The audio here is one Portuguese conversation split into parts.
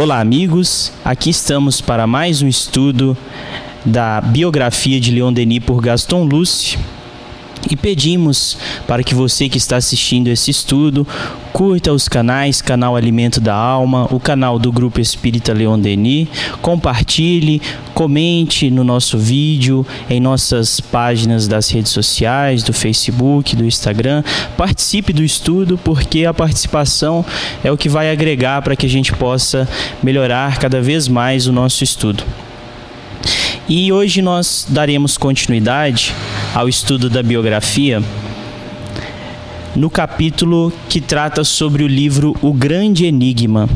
Olá, amigos. Aqui estamos para mais um estudo da biografia de Leon Denis por Gaston Luce. E pedimos para que você que está assistindo esse estudo curta os canais, canal Alimento da Alma, o canal do Grupo Espírita Leon Denis, compartilhe, comente no nosso vídeo, em nossas páginas das redes sociais, do Facebook, do Instagram. Participe do estudo, porque a participação é o que vai agregar para que a gente possa melhorar cada vez mais o nosso estudo. E hoje nós daremos continuidade ao estudo da biografia no capítulo que trata sobre o livro O Grande Enigma.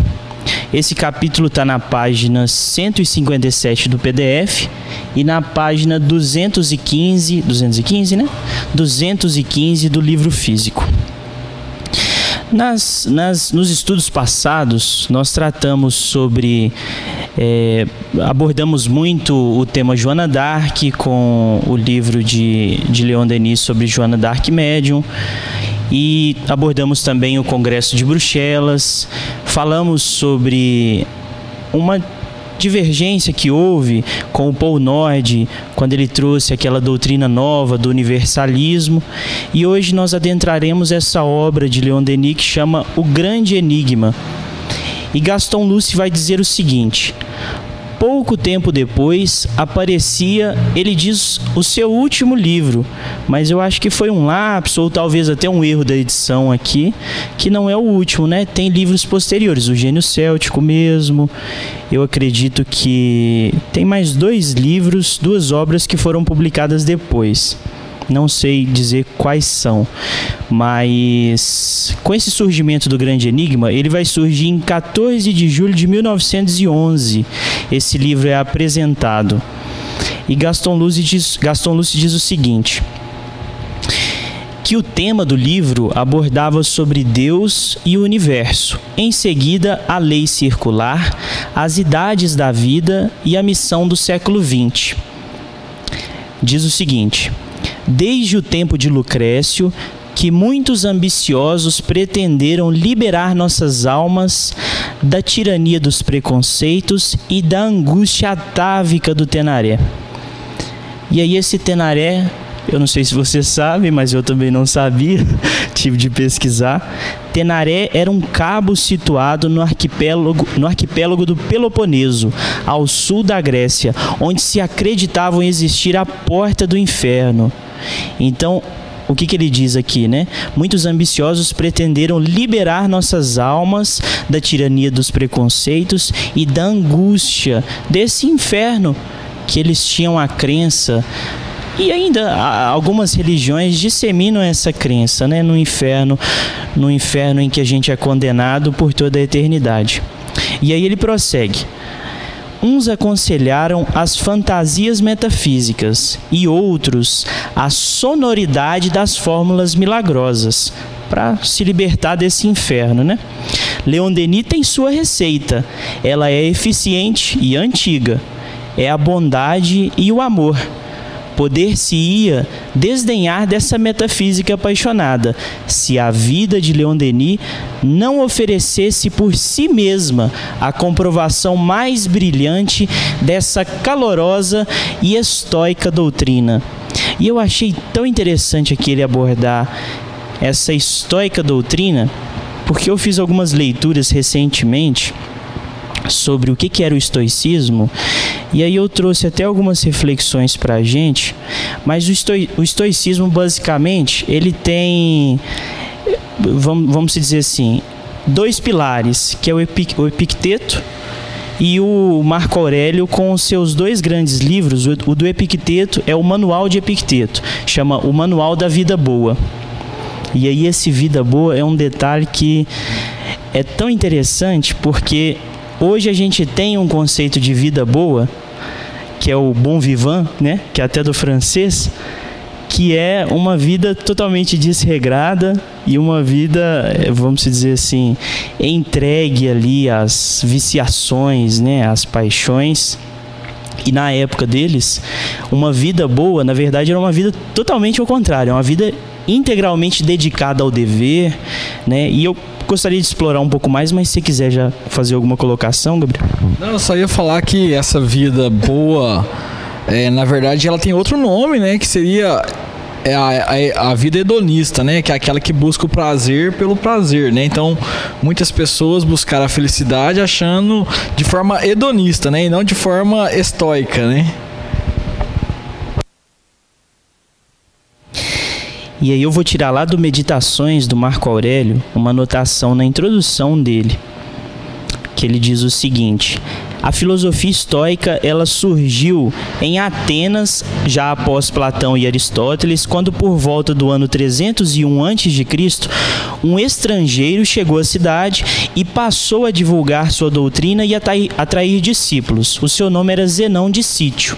Esse capítulo está na página 157 do PDF e na página 215, 215, né? 215 do livro físico. Nas, nas, nos estudos passados, nós tratamos sobre é, abordamos muito o tema Joana Dark com o livro de, de Leon Denis sobre Joana Dark Medium. E abordamos também o Congresso de Bruxelas, falamos sobre uma divergência que houve com o Paul Nord quando ele trouxe aquela doutrina nova do universalismo. E hoje nós adentraremos essa obra de Leon Denis que chama O Grande Enigma e Gaston Luce vai dizer o seguinte: pouco tempo depois aparecia, ele diz, o seu último livro, mas eu acho que foi um lapso ou talvez até um erro da edição aqui, que não é o último, né? Tem livros posteriores, o Gênio Céltico mesmo. Eu acredito que tem mais dois livros, duas obras que foram publicadas depois não sei dizer quais são, mas com esse surgimento do grande enigma, ele vai surgir em 14 de julho de 1911. Esse livro é apresentado. E Gaston Luce diz, Gaston Luce diz o seguinte: que o tema do livro abordava sobre Deus e o universo. Em seguida, a lei circular, as idades da vida e a missão do século XX. Diz o seguinte: desde o tempo de Lucrécio, que muitos ambiciosos pretenderam liberar nossas almas da tirania dos preconceitos e da angústia atávica do Tenaré. E aí esse Tenaré, eu não sei se você sabe, mas eu também não sabia, tive de pesquisar. Tenaré era um cabo situado no arquipélago, no arquipélago do Peloponeso, ao sul da Grécia, onde se acreditavam existir a porta do inferno. Então, o que, que, ele diz aqui, né? Muitos ambiciosos pretenderam liberar nossas almas da tirania dos preconceitos e da angústia desse inferno que eles tinham a crença. E ainda algumas religiões disseminam essa crença, né, no inferno, no inferno em que a gente é condenado por toda a eternidade. E aí ele prossegue: Uns aconselharam as fantasias metafísicas e outros a sonoridade das fórmulas milagrosas para se libertar desse inferno, né? Leon Denis tem sua receita. Ela é eficiente e antiga. É a bondade e o amor poder-se-ia desdenhar dessa metafísica apaixonada se a vida de Leon Denis não oferecesse por si mesma a comprovação mais brilhante dessa calorosa e estoica doutrina. E eu achei tão interessante aqui ele abordar essa estoica doutrina, porque eu fiz algumas leituras recentemente sobre o que, era o estoicismo, e aí eu trouxe até algumas reflexões para a gente, mas o, estoi, o estoicismo basicamente ele tem, vamos, vamos dizer assim, dois pilares, que é o, Epic, o Epicteto e o Marco Aurélio com seus dois grandes livros, o do Epicteto é o Manual de Epicteto, chama o Manual da Vida Boa. E aí esse vida boa é um detalhe que é tão interessante porque Hoje a gente tem um conceito de vida boa, que é o bon vivant, né? Que é até do francês, que é uma vida totalmente desregrada e uma vida, eh, vamos dizer assim, entregue ali às viciações, né, às paixões. E na época deles, uma vida boa, na verdade, era uma vida totalmente ao contrário, uma vida integralmente dedicada ao dever, né? E eu gostaria de explorar um pouco mais, mas se quiser já fazer alguma colocação, Gabriel. Não, eu só ia falar que essa vida boa, é, na verdade, ela tem outro nome, né? Que seria é a, a, a, vida hedonista, né? Que é aquela que busca o prazer pelo prazer, né? Então, muitas pessoas buscaram a felicidade achando de forma hedonista, né? E não de forma estoica, né? E aí eu vou tirar lá do Meditações do Marco Aurélio uma anotação na introdução dele, que ele diz o seguinte: a filosofia estoica ela surgiu em Atenas já após Platão e Aristóteles, quando por volta do ano 301 a.C., um estrangeiro chegou à cidade e passou a divulgar sua doutrina e atrair, atrair discípulos. O seu nome era Zenão de Sítio.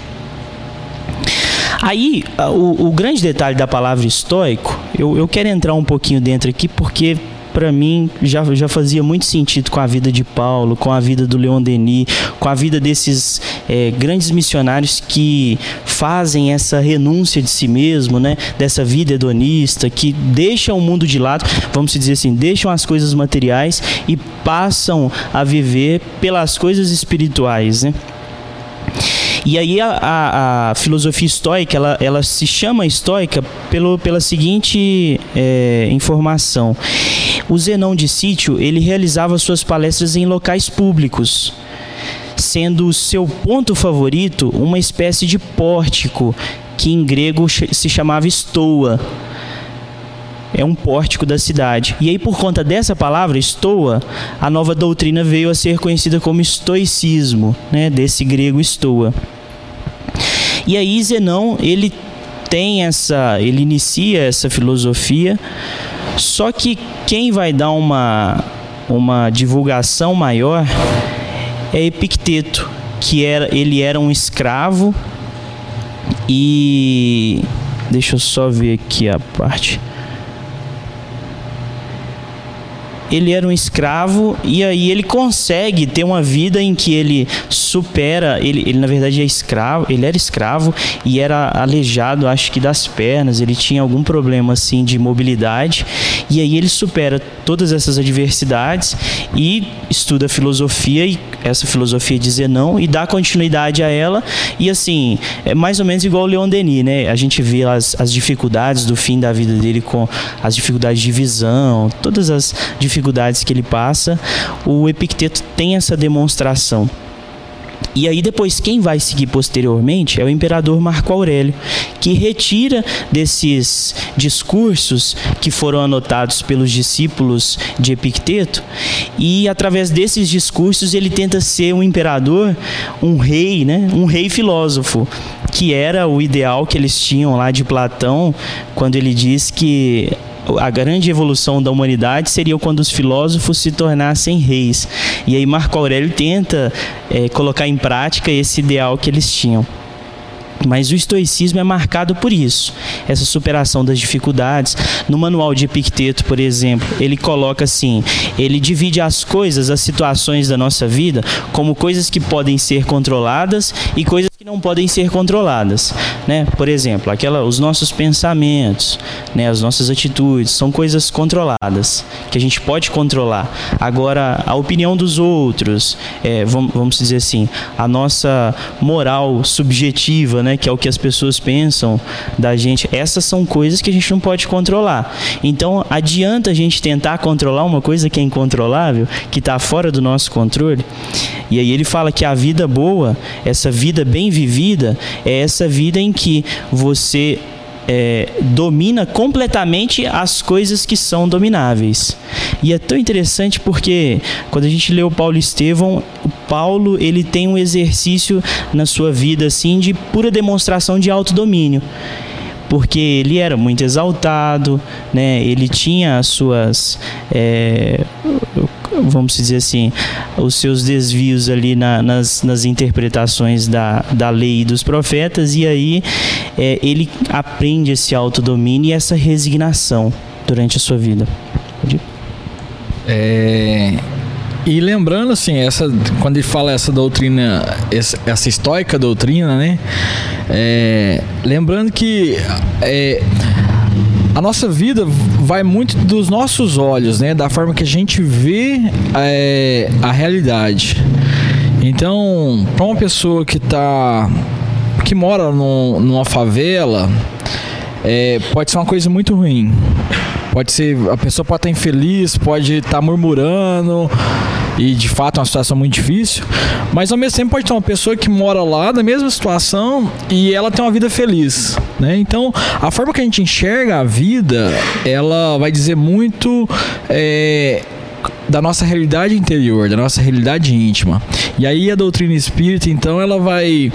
Aí, o, o, grande detalhe da palavra estoico, eu, eu quero entrar um pouquinho dentro aqui porque para mim já, já fazia muito sentido com a vida de Paulo, com a vida do Leon Denis, com a vida desses é, grandes missionários que fazem essa renúncia de si mesmo, né? Dessa vida hedonista, que deixam o mundo de lado, vamos dizer assim, deixam as coisas materiais e passam a viver pelas coisas espirituais, né? E aí a, a, a, filosofia estoica, ela, ela se chama estoica pelo, pela seguinte é, informação. O Zenão de Sítio, ele realizava suas palestras em locais públicos, sendo seu ponto favorito uma espécie de pórtico, que em grego se chamava estoa. É um pórtico da cidade. E aí, por conta dessa palavra, estoa, a nova doutrina veio a ser conhecida como estoicismo, né? desse grego estoa. E aí Zenão, ele tem essa, ele inicia essa filosofia, só que quem vai dar uma uma divulgação maior é Epicteto, que era ele era um escravo e deixa eu só ver aqui a parte ele era um escravo e aí ele consegue ter uma vida em que ele supera, ele, ele na verdade é escravo, ele era escravo e era aleijado, acho que das pernas, ele tinha algum problema assim de mobilidade e aí ele supera todas essas adversidades e estuda filosofia e essa filosofia dizer não e dá continuidade a ela e assim, é mais ou menos igual o Leon Denis, né? A gente vê as, as dificuldades do fim da vida dele com as dificuldades de visão, todas as dificuldades dificuldades que ele passa, o Epicteto tem essa demonstração. E aí depois quem vai seguir posteriormente é o imperador Marco Aurélio, que retira desses discursos que foram anotados pelos discípulos de Epicteto e através desses discursos ele tenta ser um imperador, um rei, né? Um rei filósofo, que era o ideal que eles tinham lá de Platão, quando ele diz que a grande evolução da humanidade seria quando os filósofos se tornassem reis. E aí Marco Aurélio tenta é, colocar em prática esse ideal que eles tinham. Mas o estoicismo é marcado por isso, essa superação das dificuldades. No manual de Epicteto, por exemplo, ele coloca assim: ele divide as coisas, as situações da nossa vida, como coisas que podem ser controladas e coisas não podem ser controladas, né? Por exemplo, aquela, os nossos pensamentos, né? As nossas atitudes são coisas controladas que a gente pode controlar. Agora, a opinião dos outros, é, vamos, vamos dizer assim, a nossa moral subjetiva, né? Que é o que as pessoas pensam da gente. Essas são coisas que a gente não pode controlar. Então, adianta a gente tentar controlar uma coisa que é incontrolável, que está fora do nosso controle. E aí ele fala que a vida boa, essa vida bem vivida, é essa vida em que você é, domina completamente as coisas que são domináveis. E é tão interessante porque quando a gente lê o Paulo Estevão, o Paulo ele tem um exercício na sua vida assim de pura demonstração de autodomínio porque ele era muito exaltado, né? Ele tinha as suas é, vamos dizer assim, os seus desvios ali na, nas, nas interpretações da, da lei e dos profetas, e aí é, ele aprende esse autodomínio e essa resignação durante a sua vida. É, e lembrando assim, essa, quando ele fala essa doutrina, essa, estoica doutrina, né? É, lembrando que é, a nossa vida vai muito dos nossos olhos, né? Da forma que a gente vê é, a realidade. Então, para uma pessoa que tá que mora num, numa favela, é, pode ser uma coisa muito ruim. Pode ser, a pessoa pode estar infeliz, pode estar murmurando, e de fato é uma situação muito difícil, mas ao mesmo tempo pode ter uma pessoa que mora lá na mesma situação e ela tem uma vida feliz, né? Então a forma que a gente enxerga a vida, ela vai dizer muito é, da nossa realidade interior, da nossa realidade íntima. E aí a doutrina espírita, então, ela vai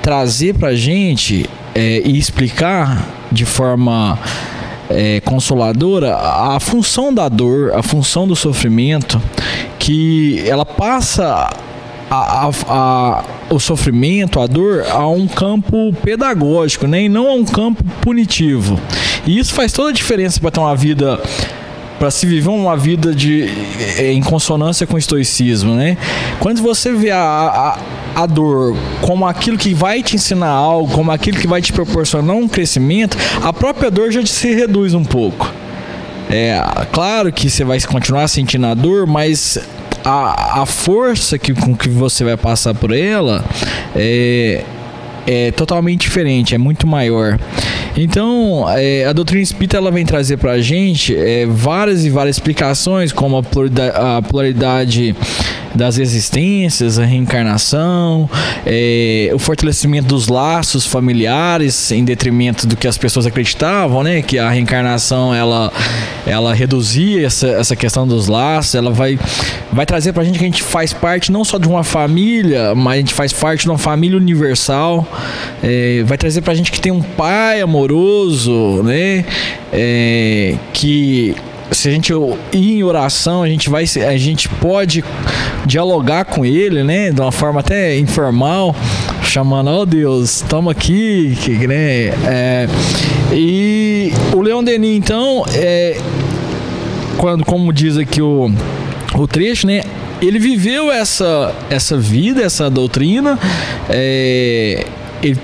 trazer pra gente é, e explicar de forma é, consoladora a função da dor, a função do sofrimento, que ela passa a, a, a, o sofrimento, a dor, a um campo pedagógico, né? e não a um campo punitivo. E isso faz toda a diferença para ter uma vida para se viver uma vida de, em consonância com o estoicismo, né? Quando você vê a, a, a dor como aquilo que vai te ensinar algo, como aquilo que vai te proporcionar um crescimento, a própria dor já se reduz um pouco. É, claro que você vai continuar sentindo a dor, mas a, a força que, com que você vai passar por ela é, é totalmente diferente, é muito maior. Então, é, a doutrina espírita ela vem trazer para a gente é, várias e várias explicações, como a pluralidade, a pluralidade das existências, a reencarnação, é, o fortalecimento dos laços familiares em detrimento do que as pessoas acreditavam, né? Que a reencarnação ela, ela reduzia essa, essa questão dos laços, ela vai, vai trazer pra gente que a gente faz parte não só de uma família, mas a gente faz parte de uma família universal, é, vai trazer pra gente que tem um pai amoroso, né? É, que se a gente ir em oração, a gente vai, a gente pode dialogar com ele, né, de uma forma até informal, chamando, ó oh, Deus, estamos aqui, que, né, é, e o Leon Denis, então, é, quando, como diz aqui o, o trecho, né, ele viveu essa, essa vida, essa doutrina, é, ele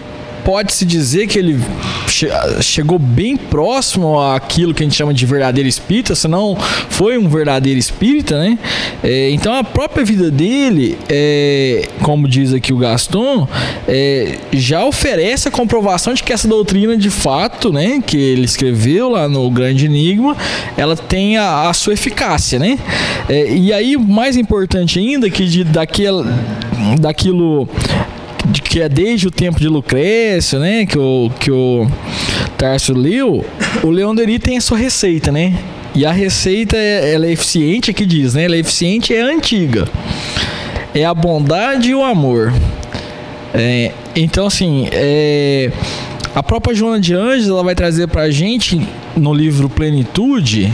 pode-se dizer que ele chegou bem próximo àquilo que a gente chama de verdadeiro espírita, senão foi um verdadeiro espírita, né? É, então a própria vida dele, é, como diz aqui o Gaston, é, já oferece a comprovação de que essa doutrina de fato, né, que ele escreveu lá no Grande Enigma, ela tem a, a sua eficácia, né? É, e aí, mais importante ainda, que de, daquilo que é desde o tempo de Lucrécio, né? Que o, que o Tarso leu, o Leon Denis tem a sua receita, né? E a receita é, ela é eficiente, aqui diz, né? Ela é eficiente é antiga. É a bondade e o amor. É, então, assim, é, a própria Joana de Anjos ela vai trazer pra gente no livro Plenitude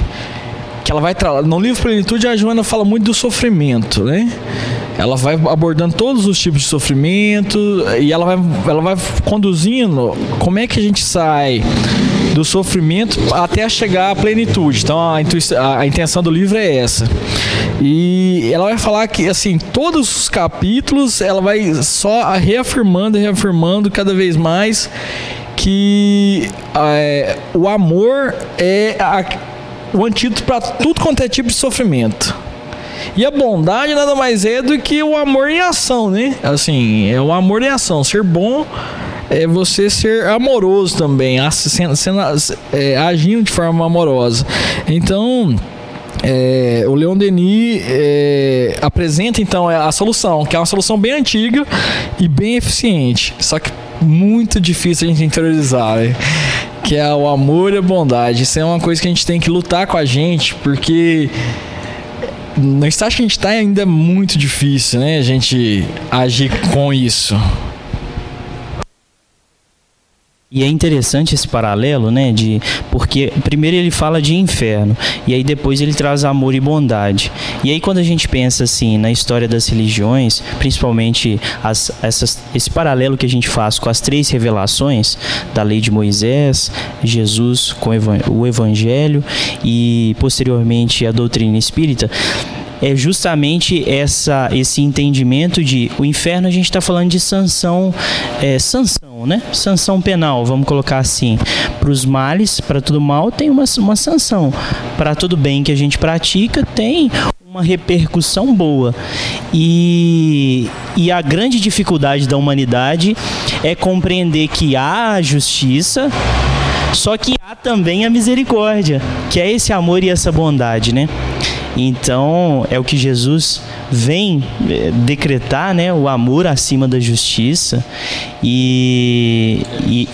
que ela vai no livro Plenitude a Joana fala muito do sofrimento, né? Ela vai abordando todos os tipos de sofrimento e ela vai, ela vai conduzindo como é que a gente sai do sofrimento até chegar à plenitude. Então a, a, intenção do livro é essa. E ela vai falar que assim, todos os capítulos ela vai só reafirmando, reafirmando cada vez mais que é, o amor é a, o antídoto para tudo quanto é tipo de sofrimento. E a bondade nada mais é do que o amor em ação, né? Assim, é o amor em ação. Ser bom é você ser amoroso também, sendo, sendo, é, agindo de forma amorosa. Então. É, o Leon Denis é, apresenta então a solução, que é uma solução bem antiga e bem eficiente, só que muito difícil a gente interiorizar. Né? que é o amor e a bondade. Isso é uma coisa que a gente tem que lutar com a gente, porque no estágio que a gente está ainda é muito difícil, né? A gente agir com isso. E é interessante esse paralelo, né? De, porque primeiro ele fala de inferno, e aí depois ele traz amor e bondade. E aí quando a gente pensa assim na história das religiões, principalmente as, essas, esse paralelo que a gente faz com as três revelações da lei de Moisés, Jesus com o Evangelho e posteriormente a doutrina espírita, é justamente essa, esse entendimento de o inferno a gente está falando de sanção, é, sanção, né? Sanção penal, vamos colocar assim. Para os males, para todo mal, tem uma, uma sanção. Para todo bem que a gente pratica, tem uma repercussão boa. E, e a grande dificuldade da humanidade é compreender que há justiça, só que há também a misericórdia, que é esse amor e essa bondade, né? Então, é o que Jesus vem eh, decretar, né, o amor acima da justiça e, e,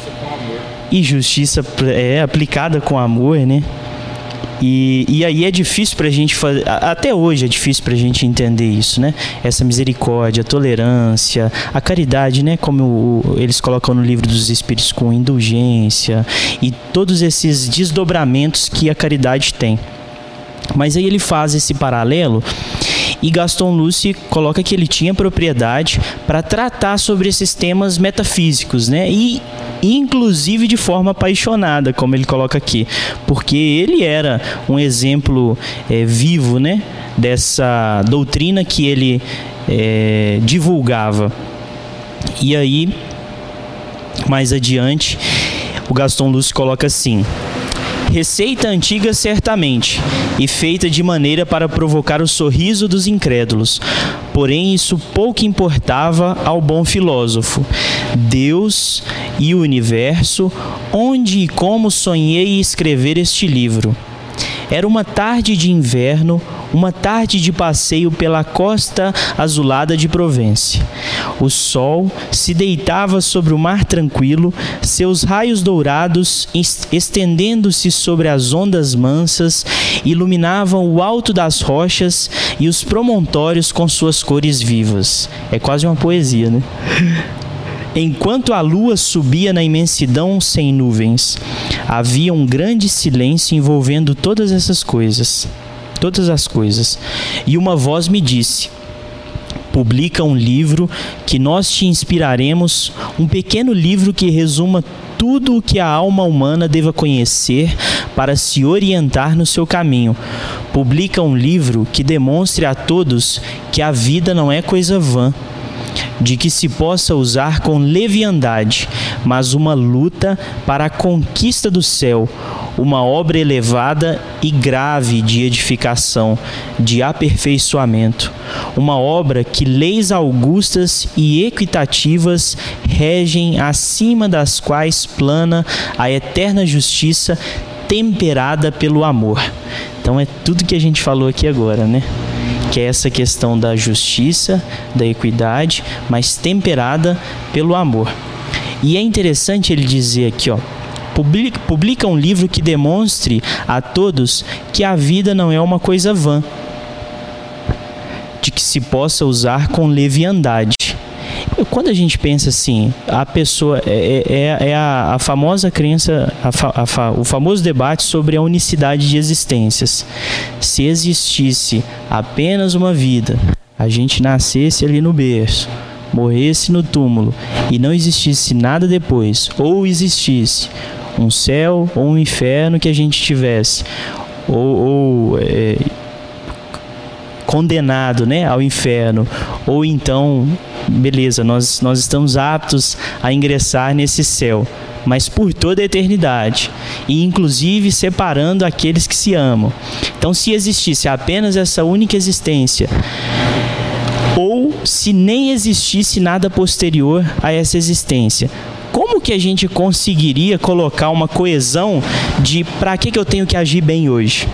e justiça é aplicada com amor, né? E, e aí é difícil para a gente fazer, até hoje é difícil para a gente entender isso, né? Essa misericórdia, a tolerância, a caridade, né? Como o, eles colocam no livro dos Espíritos com indulgência e todos esses desdobramentos que a caridade tem. Mas aí ele faz esse paralelo e Gaston Lucy coloca que ele tinha propriedade para tratar sobre esses temas metafísicos, né? E inclusive de forma apaixonada, como ele coloca aqui, porque ele era um exemplo é, vivo, né? Dessa doutrina que ele é, divulgava. E aí, mais adiante, o Gaston Lúcio coloca assim: Receita antiga, certamente, e feita de maneira para provocar o sorriso dos incrédulos. Porém, isso pouco importava ao bom filósofo. Deus e o universo, onde e como sonhei escrever este livro. Era uma tarde de inverno, uma tarde de passeio pela costa azulada de Provence. O sol se deitava sobre o mar tranquilo, seus raios dourados, estendendo-se sobre as ondas mansas, iluminavam o alto das rochas e os promontórios com suas cores vivas. É quase uma poesia, né? Enquanto a lua subia na imensidão sem nuvens, havia um grande silêncio envolvendo todas essas coisas todas as coisas. E uma voz me disse: Publica um livro que nós te inspiraremos, um pequeno livro que resuma tudo o que a alma humana deva conhecer para se orientar no seu caminho. Publica um livro que demonstre a todos que a vida não é coisa vã, de que se possa usar com leviandade, mas uma luta para a conquista do céu, uma obra elevada e grave de edificação, de aperfeiçoamento, uma obra que leis augustas e equitativas regem acima das quais plana a eterna justiça temperada pelo amor. Então é tudo que a gente falou aqui agora, né? Que é essa questão da justiça, da equidade, mas temperada pelo amor. E é interessante ele dizer aqui, ó, publica, publica um livro que demonstre a todos que a vida não é uma coisa vã, de que se possa usar com leviandade. Quando a gente pensa assim, a pessoa é, é, é a, a, famosa crença, a, a, o famoso debate sobre a unicidade de existências. Se existisse apenas uma vida, a gente nascesse ali no berço, morresse no túmulo e não existisse nada depois, ou existisse um céu ou um inferno que a gente tivesse, ou, ou é, condenado né, ao inferno, ou então, beleza, nós, nós estamos aptos a ingressar nesse céu, mas por toda a eternidade, e inclusive separando aqueles que se amam. Então, se existisse apenas essa única existência, ou se nem existisse nada posterior a essa existência, como que a gente conseguiria colocar uma coesão de para que, que eu tenho que agir bem hoje?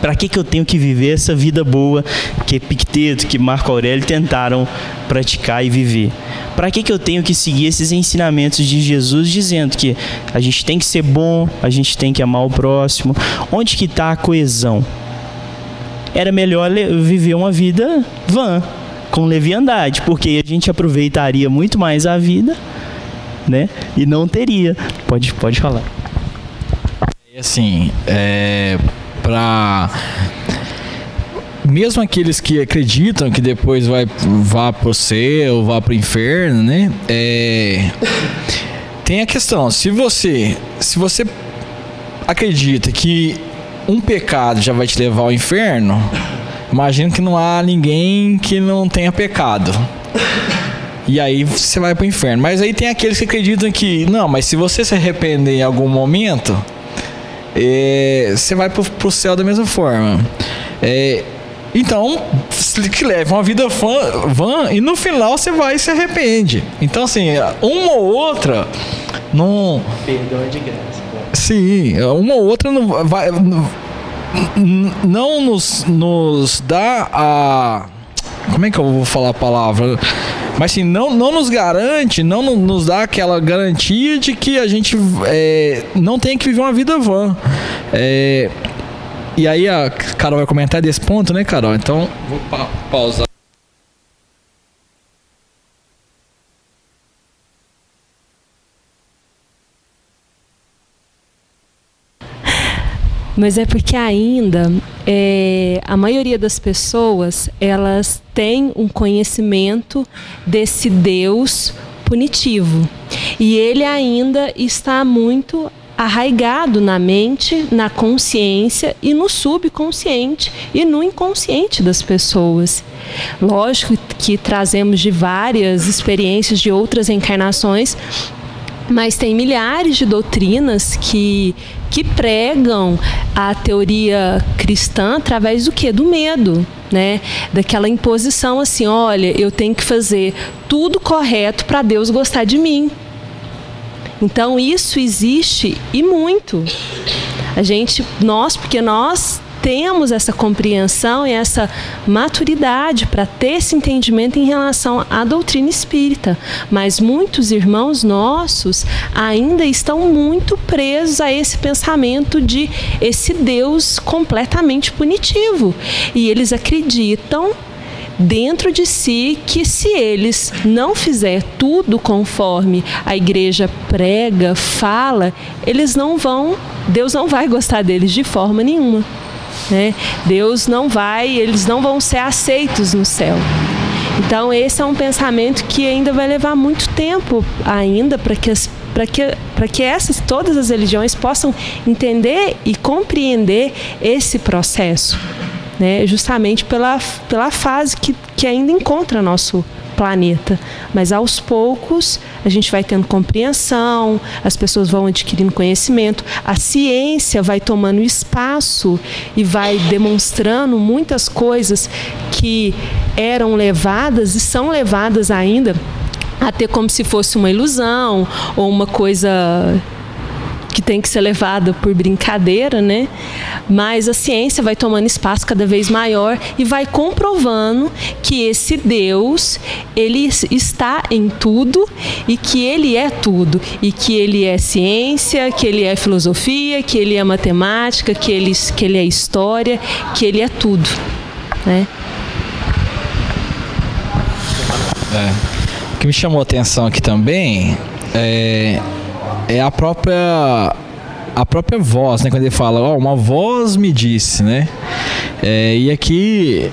Para que, que eu tenho que viver essa vida boa que Epicteto, que Marco Aurélio tentaram praticar e viver? Para que, que eu tenho que seguir esses ensinamentos de Jesus dizendo que a gente tem que ser bom, a gente tem que amar o próximo? Onde que está a coesão? Era melhor viver uma vida vã, com leviandade, porque a gente aproveitaria muito mais a vida né? E não teria. Pode, pode falar. Assim, é, para mesmo aqueles que acreditam que depois vai vá pro céu, vá pro inferno, né? É, tem a questão, se você se você acredita que um pecado já vai te levar ao inferno, imagino que não há ninguém que não tenha pecado. E aí você vai pro inferno. Mas aí tem aqueles que acreditam que, não, mas se você se arrepender em algum momento, é, você vai pro, pro céu da mesma forma. É, então, que leva uma vida van, van e no final você vai e se arrepende. Então, assim, uma ou outra não. Perdão é de graça. Sim, uma ou outra não vai. Não nos, nos dá a. Como é que eu vou falar a palavra? Mas assim, não, não nos garante, não nos dá aquela garantia de que a gente é, não tem que viver uma vida vã. É, e aí a Carol vai comentar desse ponto, né, Carol? Então, vou pa pausar. Mas é porque ainda é, a maioria das pessoas elas têm um conhecimento desse Deus punitivo e ele ainda está muito arraigado na mente, na consciência e no subconsciente e no inconsciente das pessoas. Lógico que trazemos de várias experiências de outras encarnações, mas tem milhares de doutrinas que, que pregam a teoria cristã através do que? Do medo, né? Daquela imposição assim, olha, eu tenho que fazer tudo correto para Deus gostar de mim. Então isso existe e muito. A gente, nós, porque nós temos essa compreensão e essa maturidade para ter esse entendimento em relação à doutrina espírita. Mas muitos irmãos nossos ainda estão muito presos a esse pensamento de esse Deus completamente punitivo. E eles acreditam dentro de si que se eles não fizer tudo conforme a igreja prega, fala, eles não vão, Deus não vai gostar deles de forma nenhuma. Né? Deus não vai, eles não vão ser aceitos no céu. Então esse é um pensamento que ainda vai levar muito tempo ainda para que as para que, que essas todas as religiões possam entender e compreender esse processo, né? justamente pela, pela fase que, que ainda encontra nosso planeta. Mas aos poucos a gente vai tendo compreensão, as pessoas vão adquirindo conhecimento, a ciência vai tomando espaço e vai demonstrando muitas coisas que eram levadas e são levadas ainda a ter como se fosse uma ilusão ou uma coisa que tem que ser levada por brincadeira, né? Mas a ciência vai tomando espaço cada vez maior e vai comprovando que esse Deus, ele está em tudo e que ele é tudo e que ele é ciência, que ele é filosofia, que ele é matemática, que ele, que ele é história, que ele é tudo, né? É. O que me chamou a atenção aqui também é é a própria a própria voz, né? Quando ele fala, ó, oh, uma voz me disse, né? É, e aqui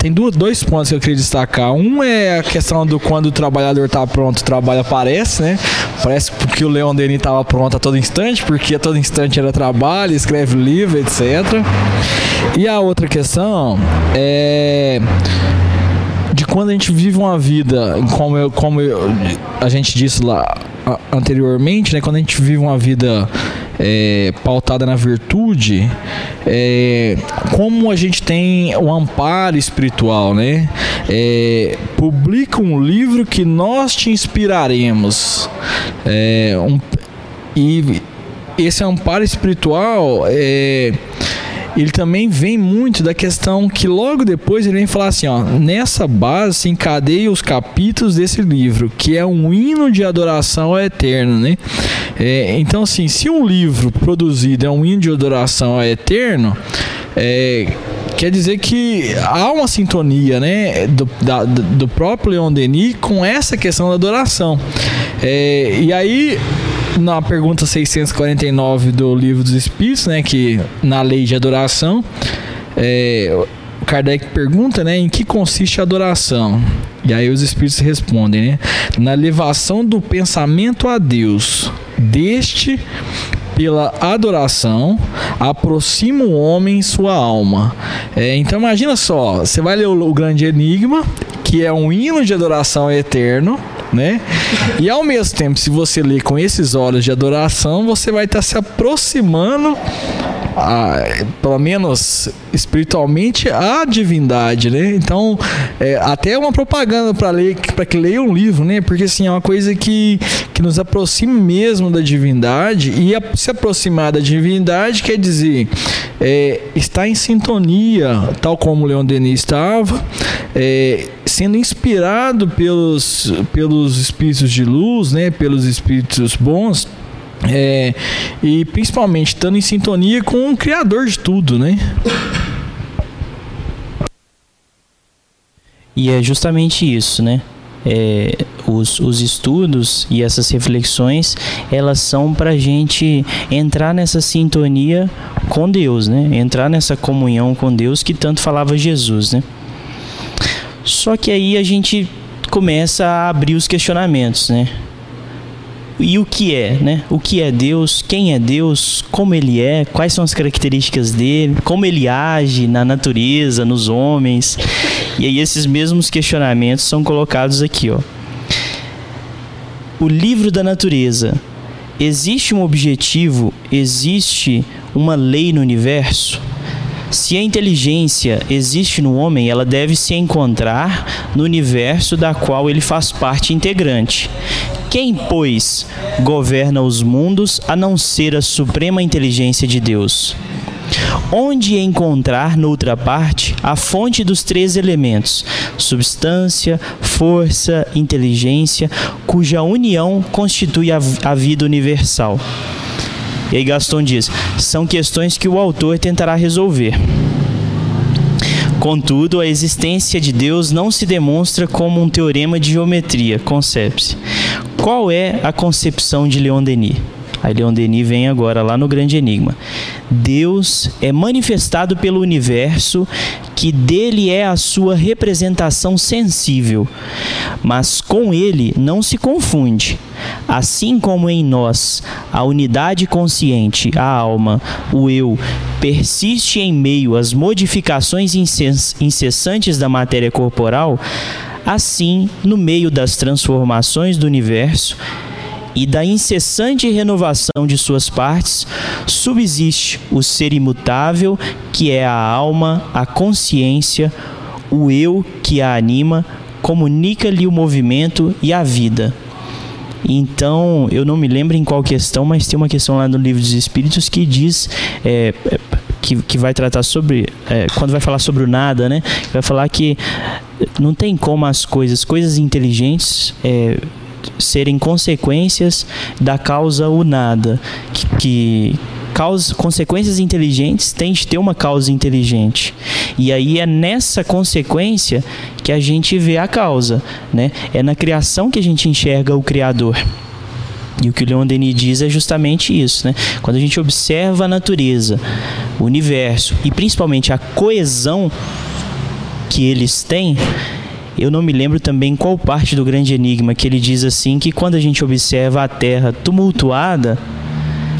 tem duas, dois pontos que eu queria destacar. Um é a questão do quando o trabalhador está pronto, o trabalho aparece, né? Parece porque o Leon Denis estava pronto a todo instante, porque a todo instante era trabalho, escreve livro, etc. E a outra questão é de quando a gente vive uma vida, como, eu, como eu, a gente disse lá anteriormente, né, quando a gente vive uma vida é, pautada na virtude, é, como a gente tem o amparo espiritual, né? É, publica um livro que nós te inspiraremos. É, um, e esse amparo espiritual é ele também vem muito da questão que logo depois ele vem falar assim, ó, nessa base se encadeia os capítulos desse livro, que é um hino de adoração ao eterno, né? É, então, assim, se um livro produzido é um hino de adoração ao eterno, é, quer dizer que há uma sintonia, né, do, da, do próprio Leon Denis com essa questão da adoração. É, e aí na pergunta 649 do Livro dos Espíritos, né, que na lei de adoração, é, Kardec pergunta, né, em que consiste a adoração? E aí os espíritos respondem, né, na elevação do pensamento a Deus, deste pela adoração, aproxima o homem sua alma. É, então imagina só, você vai ler o, o grande enigma, que é um hino de adoração eterno, né? E ao mesmo tempo, se você ler com esses olhos de adoração, você vai estar se aproximando a, pelo menos espiritualmente a divindade, né? Então, é, até uma propaganda para ler para que leia um livro, né? Porque assim é uma coisa que, que nos aproxima mesmo da divindade e a, se aproximar da divindade quer dizer é, estar em sintonia, tal como Leon Denis estava, é, sendo inspirado pelos pelos espíritos de luz, né? Pelos espíritos bons é, e principalmente estando em sintonia com o criador de tudo, né? E é justamente isso, né? É, os, os estudos e essas reflexões elas são para a gente entrar nessa sintonia com Deus, né? Entrar nessa comunhão com Deus que tanto falava Jesus, né? Só que aí a gente começa a abrir os questionamentos, né? E o que é, né? O que é Deus, quem é Deus, como ele é, quais são as características dele, como ele age na natureza, nos homens. E aí esses mesmos questionamentos são colocados aqui, ó. O livro da natureza. Existe um objetivo, existe uma lei no universo? Se a inteligência existe no homem, ela deve se encontrar no universo da qual ele faz parte integrante. Quem, pois, governa os mundos a não ser a suprema inteligência de Deus? Onde encontrar, noutra parte, a fonte dos três elementos: substância, força, inteligência, cuja união constitui a, a vida universal? E aí Gaston diz: são questões que o autor tentará resolver. Contudo, a existência de Deus não se demonstra como um teorema de geometria, concebe-se. Qual é a concepção de Leon Denis? Aí Leon Denis vem agora lá no grande enigma. Deus é manifestado pelo universo que dele é a sua representação sensível, mas com ele não se confunde. Assim como em nós a unidade consciente, a alma, o eu, persiste em meio às modificações incessantes da matéria corporal, assim, no meio das transformações do universo, e da incessante renovação de suas partes, subsiste o ser imutável, que é a alma, a consciência, o eu que a anima, comunica-lhe o movimento e a vida. Então, eu não me lembro em qual questão, mas tem uma questão lá no Livro dos Espíritos que diz. É, que, que vai tratar sobre. É, quando vai falar sobre o nada, né? Vai falar que não tem como as coisas, coisas inteligentes, é, serem consequências da causa o nada, que, que causa, consequências inteligentes tem de ter uma causa inteligente. E aí é nessa consequência que a gente vê a causa, né? É na criação que a gente enxerga o criador. E o que o Leon Denis diz é justamente isso, né? Quando a gente observa a natureza, o universo e principalmente a coesão que eles têm, eu não me lembro também qual parte do grande enigma que ele diz assim que quando a gente observa a Terra tumultuada,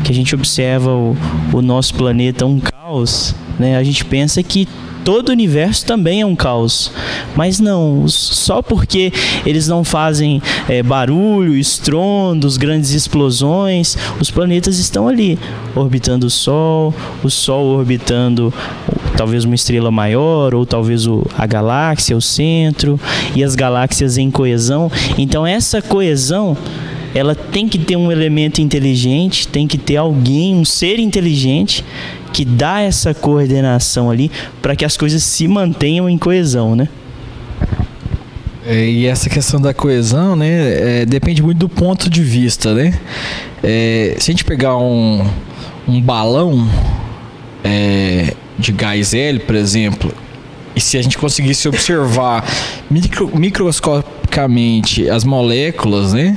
que a gente observa o, o nosso planeta um caos, né? A gente pensa que todo o universo também é um caos. Mas não, só porque eles não fazem é, barulho, estrondos, grandes explosões, os planetas estão ali, orbitando o Sol, o Sol orbitando talvez uma estrela maior, ou talvez o, a galáxia, o centro, e as galáxias em coesão. Então essa coesão ela tem que ter um elemento inteligente, tem que ter alguém, um ser inteligente que dá essa coordenação ali para que as coisas se mantenham em coesão, né? É, e essa questão da coesão, né, é, depende muito do ponto de vista, né? É, se a gente pegar um, um balão é, de gás hélio, por exemplo, e se a gente conseguisse observar micro, microscopicamente as moléculas, né?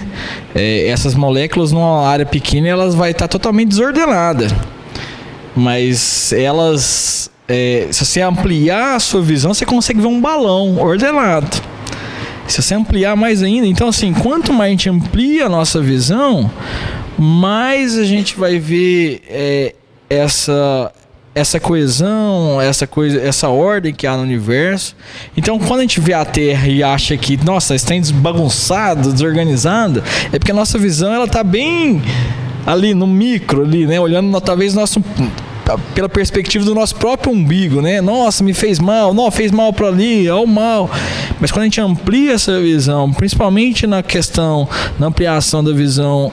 É, essas moléculas numa área pequena elas vai estar totalmente desordenadas mas elas, é, se você ampliar a sua visão, você consegue ver um balão ordenado. Se você ampliar mais ainda, então assim, quanto mais a gente amplia a nossa visão, mais a gente vai ver é, essa essa coesão, essa coisa, essa ordem que há no universo. Então, quando a gente vê a Terra e acha que, nossa, está desbagunçado, desorganizado, é porque a nossa visão ela tá bem ali no micro ali, né, olhando talvez nosso pela perspectiva do nosso próprio umbigo, né? Nossa, me fez mal, não, fez mal para ali, ó o mal. Mas quando a gente amplia essa visão, principalmente na questão, na ampliação da visão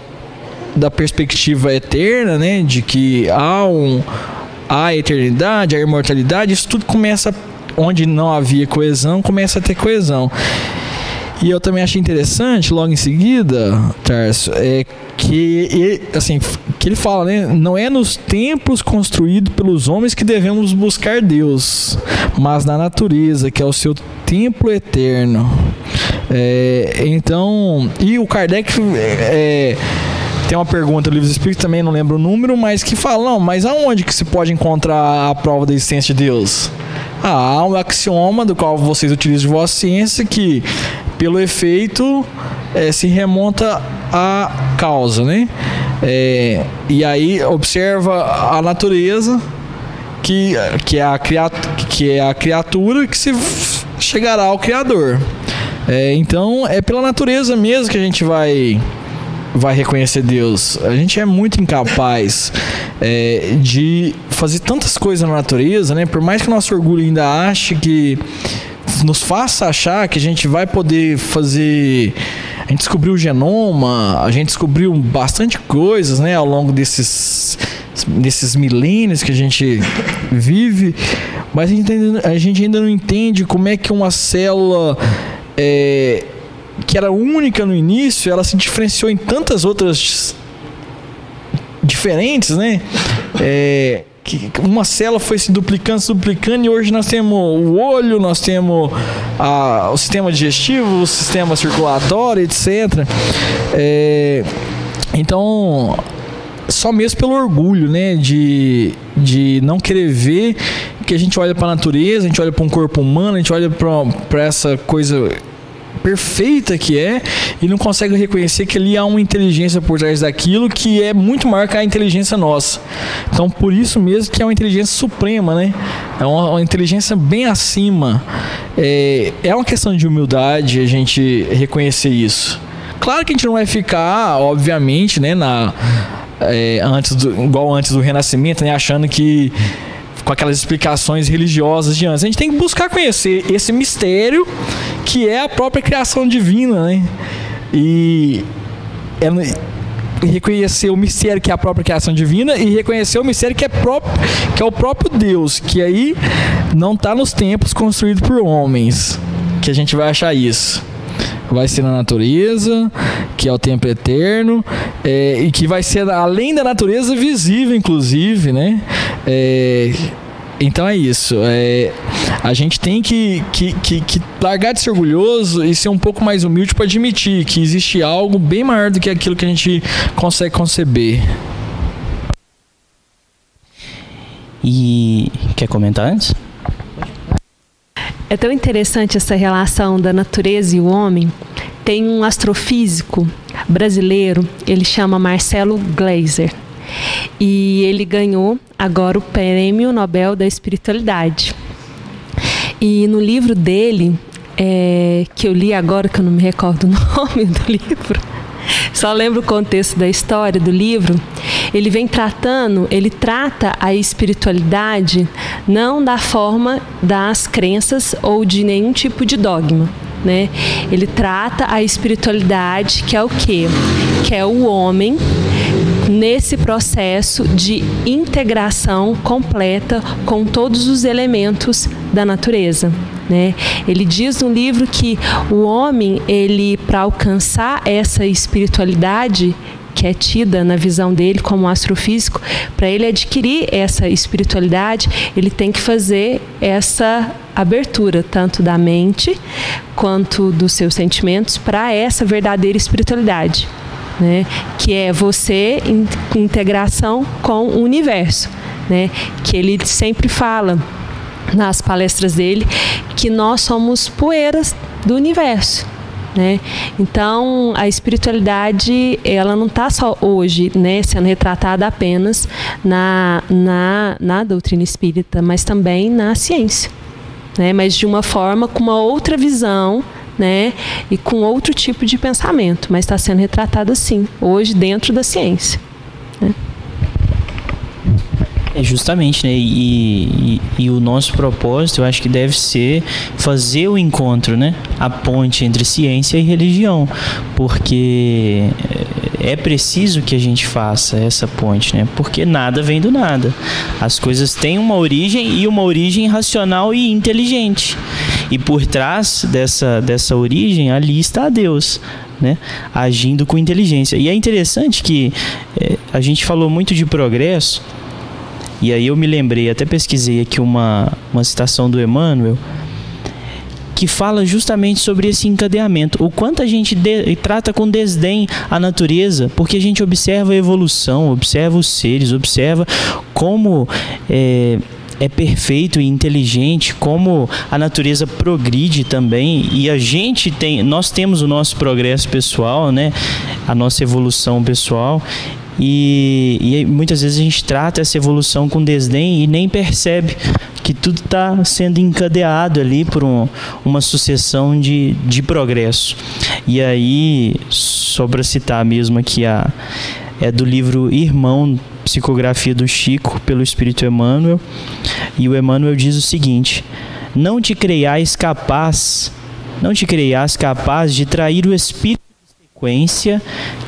da perspectiva eterna, né, de que há um a eternidade, a imortalidade, isso tudo começa onde não havia coesão, começa a ter coesão. E eu também achei interessante, logo em seguida, Tarso, é que ele, assim, que ele fala, né, não é nos templos construídos pelos homens que devemos buscar Deus, mas na natureza, que é o seu templo eterno. É, então, e o Kardec é, tem uma pergunta no livro dos Espíritos, também não lembro o número, mas que fala, não, mas aonde que se pode encontrar a prova da existência de Deus? Ah, há um axioma do qual vocês utilizam de vossa ciência que, pelo efeito, é, se remonta à causa, né? É, e aí observa a natureza que, que, é a criatura, que é a criatura que se chegará ao Criador. É, então é pela natureza mesmo que a gente vai vai reconhecer Deus. A gente é muito incapaz é, de fazer tantas coisas na natureza, né? Por mais que o nosso orgulho ainda ache que nos faça achar que a gente vai poder fazer. A gente descobriu o genoma, a gente descobriu bastante coisas, né, ao longo desses desses milênios que a gente vive, mas a gente, ainda, a gente ainda não entende como é que uma célula é, que era única no início, ela se diferenciou em tantas outras diferentes, né? É, que uma célula foi se duplicando, se duplicando, e hoje nós temos o olho, nós temos a, o sistema digestivo, o sistema circulatório, etc. É, então, só mesmo pelo orgulho, né, de, de não querer ver que a gente olha para a natureza, a gente olha para um corpo humano, a gente olha para essa coisa perfeita que é e não consegue reconhecer que ali há uma inteligência por trás daquilo que é muito maior que a inteligência nossa. Então, por isso mesmo que é uma inteligência suprema, né? É uma, uma inteligência bem acima. É, é uma questão de humildade a gente reconhecer isso. Claro que a gente não vai ficar, obviamente, né, na é, antes do, igual antes do Renascimento, né, achando que com aquelas explicações religiosas de antes. A gente tem que buscar conhecer esse mistério que é a própria criação divina, né? E é, reconhecer o mistério que é a própria criação divina e reconhecer o mistério que é, próprio, que é o próprio Deus, que aí não está nos templos construídos por homens, que a gente vai achar isso. Vai ser na natureza, que é o tempo eterno, é, e que vai ser além da natureza visível, inclusive, né? É, então é isso. É, a gente tem que, que, que, que, largar de ser orgulhoso e ser um pouco mais humilde para admitir que existe algo bem maior do que aquilo que a gente consegue conceber. E quer comentar antes? É tão interessante essa relação da natureza e o homem. Tem um astrofísico brasileiro, ele chama Marcelo Gleiser. E ele ganhou agora o Prêmio Nobel da Espiritualidade. E no livro dele, é, que eu li agora, que eu não me recordo o nome do livro, só lembro o contexto da história do livro, ele vem tratando, ele trata a espiritualidade não da forma das crenças ou de nenhum tipo de dogma. Né? Ele trata a espiritualidade que é o quê? Que é o homem nesse processo de integração completa com todos os elementos da natureza. Né? Ele diz no livro que o homem, ele para alcançar essa espiritualidade que é tida na visão dele como astrofísico, para ele adquirir essa espiritualidade, ele tem que fazer essa abertura, tanto da mente quanto dos seus sentimentos, para essa verdadeira espiritualidade né? Que é você em integração com o universo, né? Que ele sempre fala nas palestras dele que nós somos poeiras do universo. Né? Então, a espiritualidade, ela não está só hoje né, sendo retratada apenas na, na, na doutrina espírita, mas também na ciência. Né? Mas de uma forma com uma outra visão né? e com outro tipo de pensamento, mas está sendo retratada assim, hoje, dentro da ciência. Né? É justamente, né? E, e, e, o nosso propósito, eu acho que deve ser fazer o encontro, né? A ponte entre ciência e religião, porque é preciso que a gente faça essa ponte, né? Porque nada vem do nada. As coisas têm uma origem e uma origem racional e inteligente. E por trás dessa, dessa origem, ali está Deus, né? Agindo com inteligência. E é interessante que é, a gente falou muito de progresso e aí eu me lembrei, até pesquisei aqui uma, uma citação do Emmanuel, que fala justamente sobre esse encadeamento. O quanto a gente de, trata com desdém a natureza, porque a gente observa a evolução, observa os seres, observa como é, é perfeito e inteligente, como a natureza progride também e a gente tem, nós temos o nosso progresso pessoal, né? A nossa evolução pessoal e, e muitas vezes a gente trata essa evolução com desdém e nem percebe que tudo está sendo encadeado ali por um, uma sucessão de, de progresso. E aí, só para citar mesmo aqui, a, é do livro Irmão, Psicografia do Chico, pelo Espírito Emmanuel. E o Emmanuel diz o seguinte: Não te creiais capaz, não te creias capaz de trair o espírito de sequência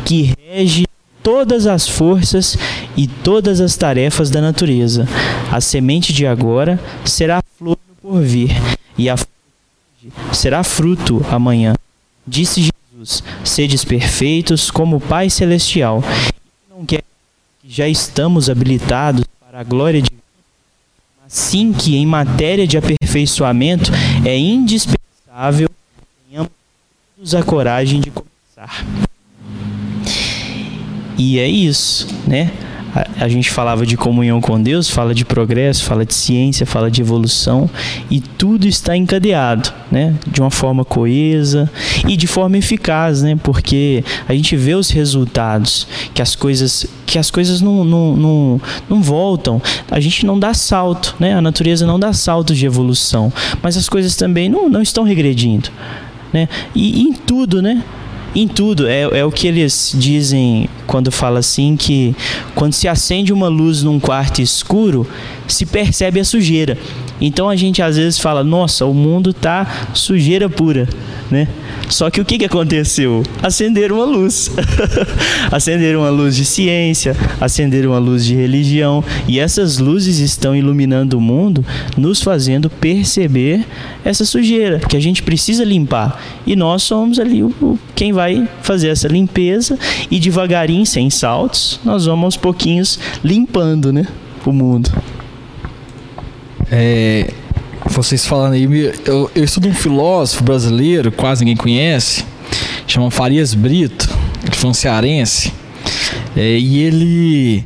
que rege todas as forças e todas as tarefas da natureza. A semente de agora será flor no porvir, e a será fruto amanhã. Disse Jesus: Sedes perfeitos como o Pai Celestial. Não quer que já estamos habilitados para a glória de Assim que em matéria de aperfeiçoamento é indispensável que tenhamos a coragem de começar. E é isso, né? A, a, gente falava de comunhão com Deus, fala de progresso, fala de ciência, fala de evolução e tudo está encadeado, né? De uma forma coesa e de forma eficaz, né? Porque a gente vê os resultados, que as coisas, que as coisas não, não, não, não voltam, a gente não dá salto, né? A natureza não dá saltos de evolução, mas as coisas também não, não estão regredindo, né? E, e em tudo, né? Em tudo. É, é o que eles dizem quando fala assim que quando se acende uma luz num quarto escuro, se percebe a sujeira. Então a gente às vezes fala, nossa, o mundo tá sujeira pura, né? Só que o que, que aconteceu? Acenderam uma luz. acenderam uma luz de ciência, acenderam uma luz de religião. E essas luzes estão iluminando o mundo, nos fazendo perceber essa sujeira que a gente precisa limpar. E nós somos ali o, quem vai fazer essa limpeza e devagarinho, sem saltos, nós vamos aos pouquinhos limpando né, o mundo. É, vocês falando aí, eu, eu estudo um filósofo brasileiro, quase ninguém conhece, chama Farias Brito, ele foi um cearense, é, e ele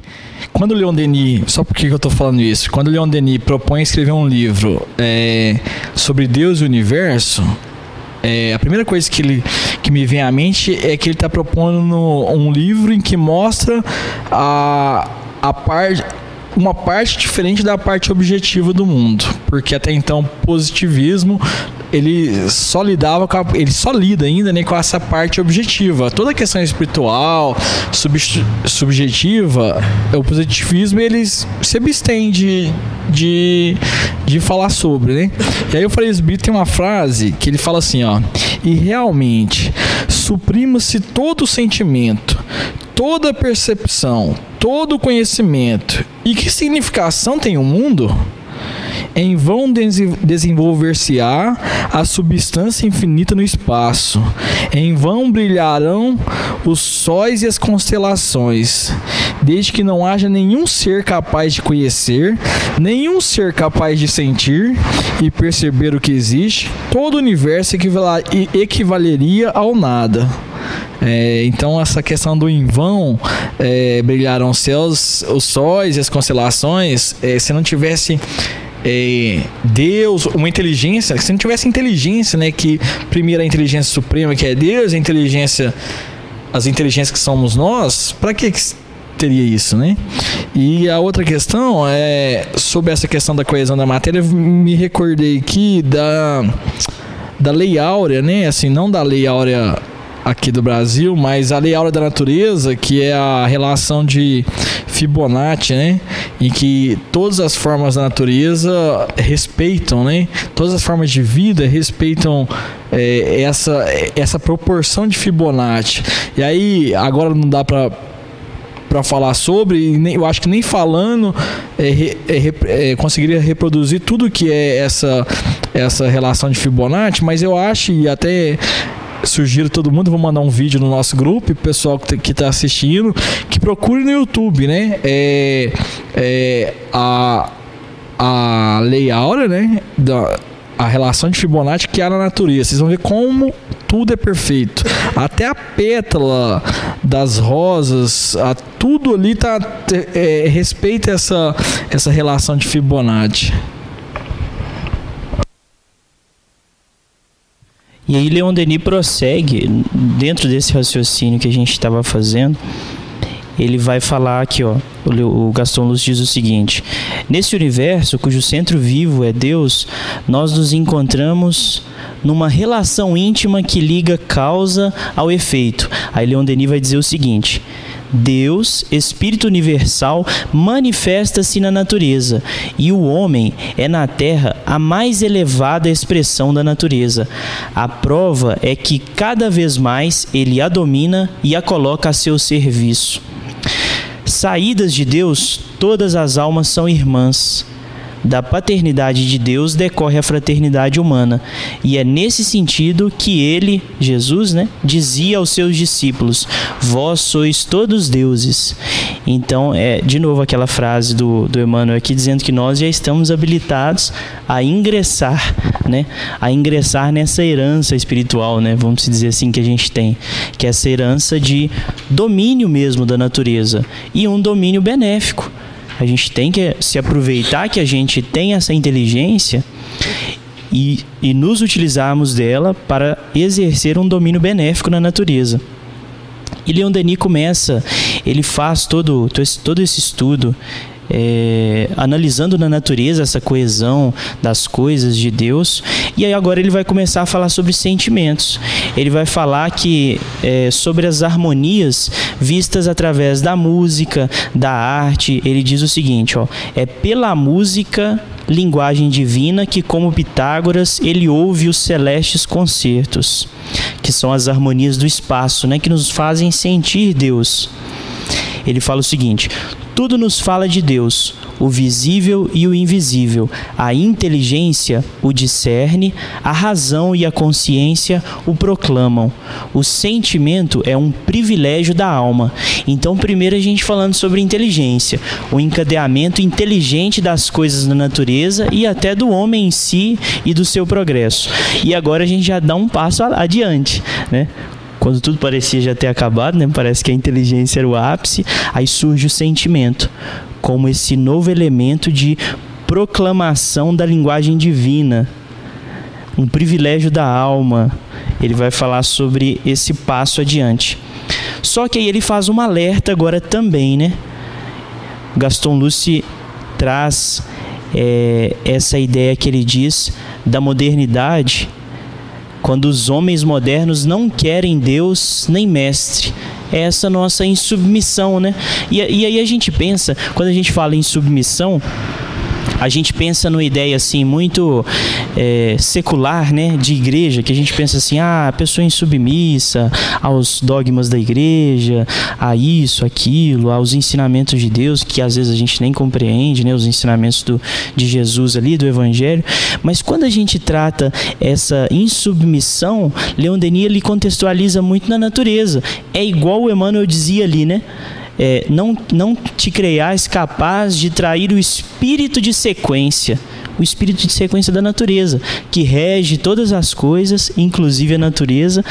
quando o Leon Denis, só por que eu estou falando isso? Quando o Leon Denis propõe escrever um livro é, sobre Deus e o universo, é, a primeira coisa que, ele, que me vem à mente é que ele está propondo um livro em que mostra a, a parte uma parte diferente da parte objetiva do mundo, porque até então positivismo ele só lidava com a, ele só lida ainda né, com essa parte objetiva. Toda a questão espiritual, sub, subjetiva, o positivismo ele se abstém de, de, de falar sobre, né? E aí o Frei Brito tem uma frase que ele fala assim, ó: "E realmente suprima-se todo sentimento, toda percepção, todo conhecimento. E que significação tem o mundo? Em vão desenvolver-se-á a substância infinita no espaço. Em vão brilharão os sóis e as constelações. Desde que não haja nenhum ser capaz de conhecer, nenhum ser capaz de sentir e perceber o que existe, todo o universo equivaleria ao nada. É, então essa questão do em vão é, brilharam os céus, os sóis e as constelações, é, se não tivesse é, Deus, uma inteligência, se não tivesse inteligência, né, que primeiro a inteligência suprema, que é Deus, a inteligência as inteligências que somos nós, para que teria isso, né? E a outra questão é sobre essa questão da coesão da matéria, me recordei aqui da da Lei Áurea, né? Assim, não da Lei Áurea aqui do Brasil, mas a Lei Áurea da Natureza, que é a relação de Fibonacci, né? Em que todas as formas da natureza respeitam, né? Todas as formas de vida respeitam é, essa, essa proporção de Fibonacci. E aí, agora não dá para para falar sobre, eu acho que nem falando é, é, é, conseguiria reproduzir tudo que é essa, essa relação de Fibonacci, mas eu acho, e até sugiro todo mundo, vou mandar um vídeo no nosso grupo, pessoal que está assistindo, que procure no YouTube, né? É, é, a, a Lei Áurea, né? Da, a relação de Fibonacci que há na natureza. Vocês vão ver como tudo é perfeito. Até a pétala das rosas, a, tudo ali tá, é, respeita essa, essa relação de Fibonacci. E aí Leon Denis prossegue dentro desse raciocínio que a gente estava fazendo. Ele vai falar aqui, ó, o Gaston Lúcio diz o seguinte: Nesse universo cujo centro vivo é Deus, nós nos encontramos numa relação íntima que liga causa ao efeito. Aí Leon Denis vai dizer o seguinte: Deus, Espírito universal, manifesta-se na natureza, e o homem é na terra a mais elevada expressão da natureza. A prova é que cada vez mais ele a domina e a coloca a seu serviço. Saídas de Deus, todas as almas são irmãs da paternidade de Deus decorre a fraternidade humana. E é nesse sentido que ele, Jesus, né, dizia aos seus discípulos: Vós sois todos deuses. Então, é de novo aquela frase do, do Emmanuel aqui dizendo que nós já estamos habilitados a ingressar, né, a ingressar nessa herança espiritual, né, vamos dizer assim, que a gente tem, que é essa herança de domínio mesmo da natureza e um domínio benéfico. A gente tem que se aproveitar que a gente tem essa inteligência e, e nos utilizarmos dela para exercer um domínio benéfico na natureza. E Leon Denis começa, ele faz todo, todo esse estudo é, analisando na natureza essa coesão das coisas de Deus. E aí agora ele vai começar a falar sobre sentimentos. Ele vai falar que é, sobre as harmonias vistas através da música, da arte. Ele diz o seguinte: ó, é pela música linguagem divina que, como Pitágoras, ele ouve os celestes concertos, que são as harmonias do espaço, né, que nos fazem sentir Deus. Ele fala o seguinte: tudo nos fala de Deus, o visível e o invisível. A inteligência o discerne, a razão e a consciência o proclamam. O sentimento é um privilégio da alma. Então, primeiro a gente falando sobre inteligência, o encadeamento inteligente das coisas da natureza e até do homem em si e do seu progresso. E agora a gente já dá um passo adiante, né? Quando tudo parecia já ter acabado, né? Parece que a inteligência era o ápice, aí surge o sentimento, como esse novo elemento de proclamação da linguagem divina, um privilégio da alma. Ele vai falar sobre esse passo adiante. Só que aí ele faz um alerta agora também, né? Gaston Lucy traz é, essa ideia que ele diz da modernidade quando os homens modernos não querem Deus nem mestre. É essa nossa insubmissão, né? E, e aí a gente pensa, quando a gente fala em submissão, a gente pensa numa ideia assim muito é, secular, né, de igreja, que a gente pensa assim, ah, a pessoa insubmissa aos dogmas da igreja, a isso, aquilo, aos ensinamentos de Deus, que às vezes a gente nem compreende, né, os ensinamentos do, de Jesus ali, do Evangelho. Mas quando a gente trata essa insubmissão, Leon Denis ele contextualiza muito na natureza. É igual o Emmanuel dizia ali, né? É, não, não te creias capaz de trair o espírito de sequência, o espírito de sequência da natureza, que rege todas as coisas, inclusive a natureza,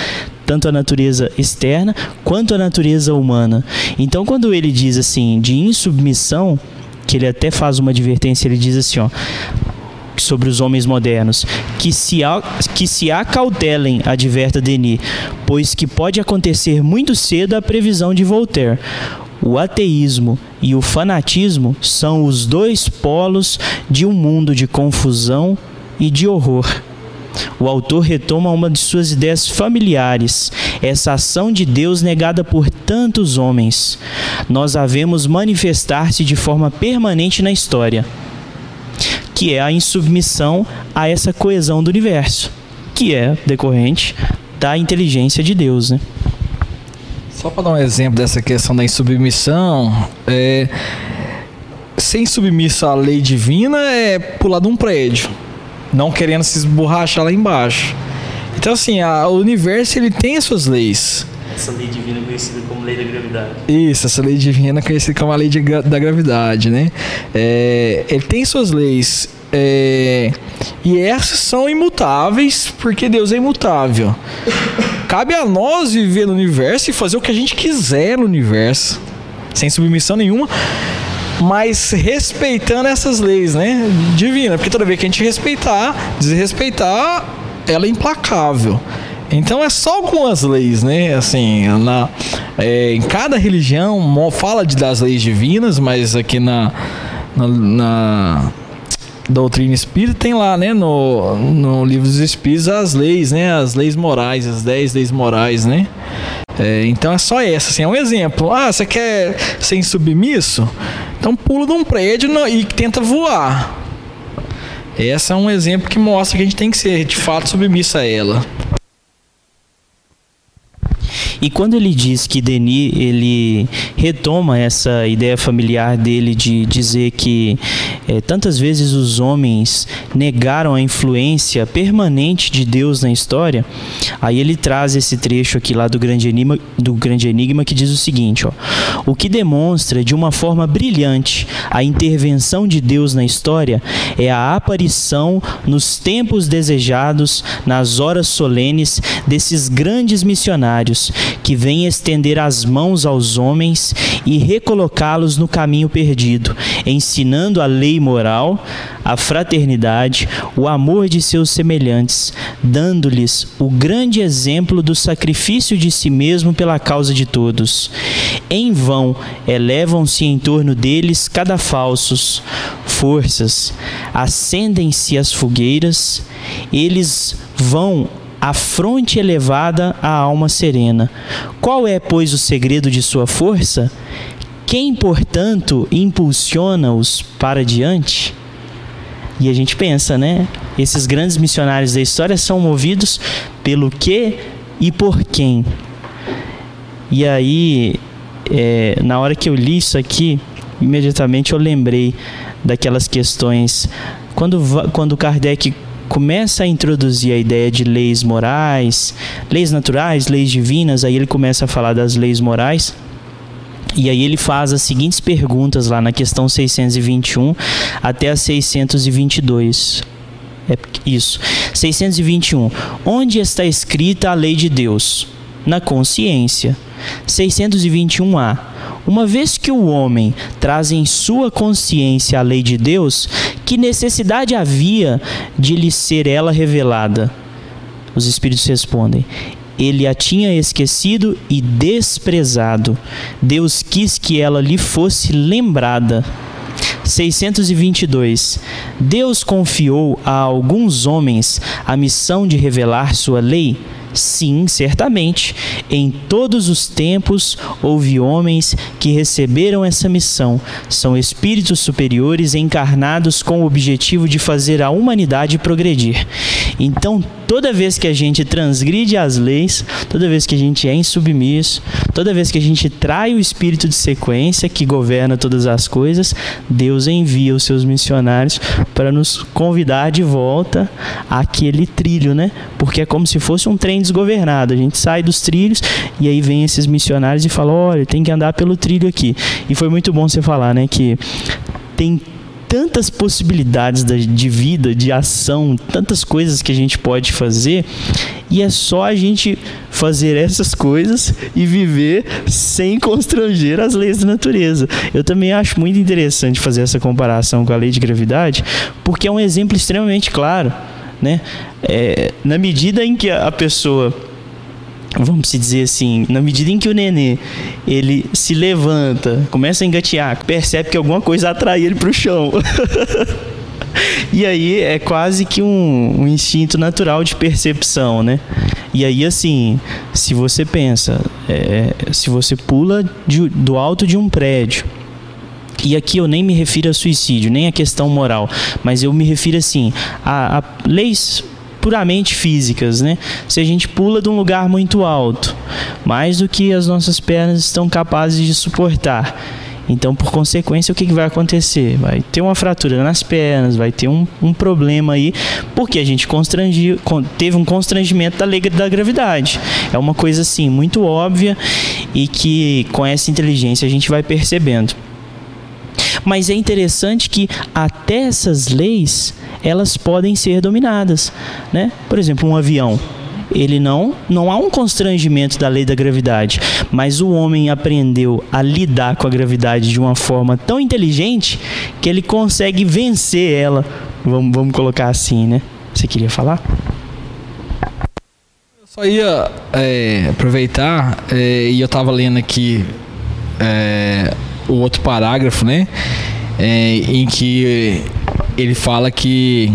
tanto a natureza externa quanto a natureza humana. Então, quando ele diz assim de insubmissão, que ele até faz uma advertência, ele diz assim, ó, sobre os homens modernos, que se, que se acautelem, adverta Denis, pois que pode acontecer muito cedo a previsão de Voltaire. O ateísmo e o fanatismo são os dois polos de um mundo de confusão e de horror. O autor retoma uma de suas ideias familiares, essa ação de Deus negada por tantos homens. Nós a vemos manifestar-se de forma permanente na história, que é a insubmissão a essa coesão do universo, que é decorrente da inteligência de Deus, né? Só para dar um exemplo dessa questão da insubmissão, é, ser insubmisso à lei divina é pular de um prédio, não querendo se esborrachar lá embaixo. Então, assim, a, o universo ele tem as suas leis. Essa lei divina é conhecida como lei da gravidade. Isso, essa lei divina é conhecida como a lei de, da gravidade, né? É, ele tem suas leis. É, e essas são imutáveis, porque Deus é imutável. Cabe a nós viver no universo e fazer o que a gente quiser no universo, sem submissão nenhuma, mas respeitando essas leis, né? Divina, porque toda vez que a gente respeitar, desrespeitar, ela é implacável. Então é só algumas leis, né? Assim, na, é, em cada religião fala de, das leis divinas, mas aqui na, na, na doutrina espírita tem lá, né, no, no livro dos espíritos as leis, né, as leis morais, as 10 leis morais, né? É, então é só essa, assim, é um exemplo. Ah, você quer ser insubmisso? Então pula de um prédio no, e tenta voar. Esse é um exemplo que mostra que a gente tem que ser de fato submisso a ela. E quando ele diz que Denis ele retoma essa ideia familiar dele de dizer que é, tantas vezes os homens negaram a influência permanente de Deus na história, aí ele traz esse trecho aqui lá do grande enigma, do grande enigma que diz o seguinte, ó, o que demonstra de uma forma brilhante a intervenção de Deus na história é a aparição nos tempos desejados, nas horas solenes desses grandes missionários que vem estender as mãos aos homens e recolocá-los no caminho perdido, ensinando a lei moral, a fraternidade, o amor de seus semelhantes, dando-lhes o grande exemplo do sacrifício de si mesmo pela causa de todos. Em vão elevam-se em torno deles cadafalsos, forças, acendem-se as fogueiras, eles vão a fronte elevada, a alma serena. Qual é, pois, o segredo de sua força? Quem, portanto, impulsiona-os para diante? E a gente pensa, né? Esses grandes missionários da história são movidos pelo que e por quem. E aí, é, na hora que eu li isso aqui, imediatamente eu lembrei daquelas questões. Quando, quando Kardec começa a introduzir a ideia de leis morais, leis naturais, leis divinas, aí ele começa a falar das leis morais. E aí ele faz as seguintes perguntas lá na questão 621 até a 622. É isso. 621. Onde está escrita a lei de Deus? Na consciência. 621a. Uma vez que o homem traz em sua consciência a lei de Deus, que necessidade havia de lhe ser ela revelada? Os espíritos respondem: ele a tinha esquecido e desprezado. Deus quis que ela lhe fosse lembrada. 622. Deus confiou a alguns homens a missão de revelar sua lei Sim, certamente. Em todos os tempos houve homens que receberam essa missão. São espíritos superiores encarnados com o objetivo de fazer a humanidade progredir. Então, toda vez que a gente transgride as leis, toda vez que a gente é insubmisso, toda vez que a gente trai o espírito de sequência que governa todas as coisas, Deus envia os seus missionários para nos convidar de volta àquele trilho, né? Porque é como se fosse um trem desgovernado. A gente sai dos trilhos e aí vem esses missionários e falam: olha, tem que andar pelo trilho aqui. E foi muito bom você falar, né, que tem tantas possibilidades de vida, de ação, tantas coisas que a gente pode fazer, e é só a gente fazer essas coisas e viver sem constranger as leis da natureza. Eu também acho muito interessante fazer essa comparação com a lei de gravidade, porque é um exemplo extremamente claro. Né? É, na medida em que a pessoa vamos dizer assim, na medida em que o nenê ele se levanta, começa a engatear, percebe que alguma coisa atrai ele para o chão. e aí é quase que um, um, instinto natural de percepção, né? E aí assim, se você pensa, é, se você pula de, do alto de um prédio e aqui eu nem me refiro a suicídio, nem a questão moral, mas eu me refiro assim a, a leis puramente físicas, né? Se a gente pula de um lugar muito alto, mais do que as nossas pernas estão capazes de suportar. Então, por consequência, o que, vai acontecer? Vai ter uma fratura nas pernas, vai ter um, um problema aí, porque a gente constrangiu, teve um constrangimento da lei da gravidade. É uma coisa assim muito óbvia e que com essa inteligência a gente vai percebendo. Mas é interessante que até essas leis elas podem ser dominadas, né? Por exemplo, um avião ele não não há um constrangimento da lei da gravidade, mas o homem aprendeu a lidar com a gravidade de uma forma tão inteligente que ele consegue vencer ela. Vamos, vamos colocar assim, né? Você queria falar? Eu só ia é, aproveitar é, e eu estava lendo aqui é, o outro parágrafo, né? É, em que ele fala que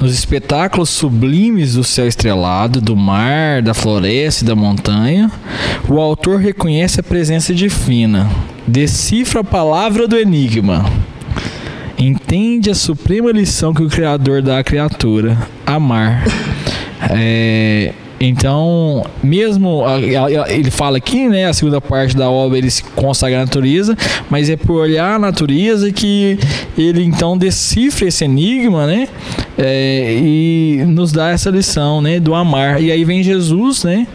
nos espetáculos sublimes do céu estrelado, do mar, da floresta e da montanha, o autor reconhece a presença divina, decifra a palavra do enigma, entende a suprema lição que o Criador dá à criatura: amar. É, então, mesmo ele fala aqui, né, a segunda parte da obra ele se consagra à natureza, mas é por olhar a natureza que ele então decifra esse enigma, né, é, e nos dá essa lição, né, do amar. E aí vem Jesus, né,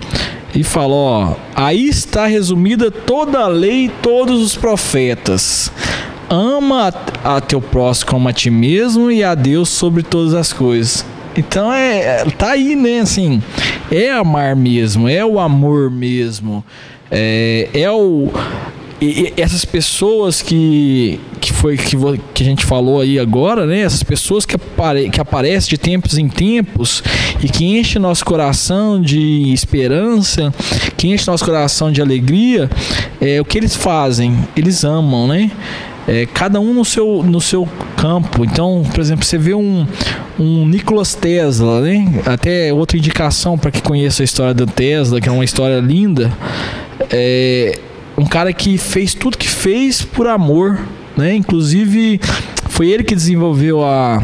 e fala, ó, aí está resumida toda a lei todos os profetas. Ama a, teu próximo como a ti mesmo e a Deus sobre todas as coisas. Então é, tá aí, né? Assim, é amar mesmo, é o amor mesmo, é, é o e, essas pessoas que que foi que, que a gente falou aí agora, né? Essas pessoas que, apare, que aparecem de tempos em tempos e que enchem nosso coração de esperança, que enchem nosso coração de alegria, é o que eles fazem, eles amam, né? É, cada um no seu, no seu campo. Então, por exemplo, você vê um, um Nicolas Tesla, né? até outra indicação para que conheça a história do Tesla, que é uma história linda. É, um cara que fez tudo que fez por amor, né? Inclusive foi ele que desenvolveu a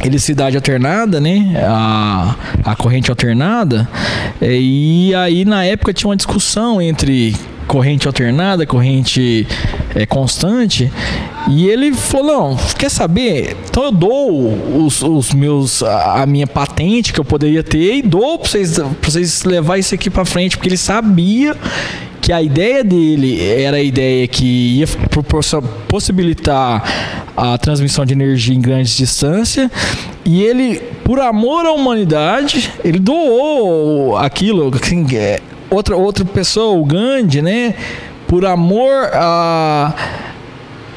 eletricidade alternada, né? A, a corrente alternada. É, e aí na época tinha uma discussão entre corrente alternada, corrente é, constante. E ele falou: não, quer saber? Então eu dou os, os meus a, a, minha patente que eu poderia ter e dou para vocês, pra vocês levar isso aqui para frente, porque ele sabia que a ideia dele era a ideia que ia possibilitar a transmissão de energia em grandes distâncias e ele, por amor à humanidade, ele doou aquilo, assim, é, outra, outra pessoa, o Gandhi, né? Por amor a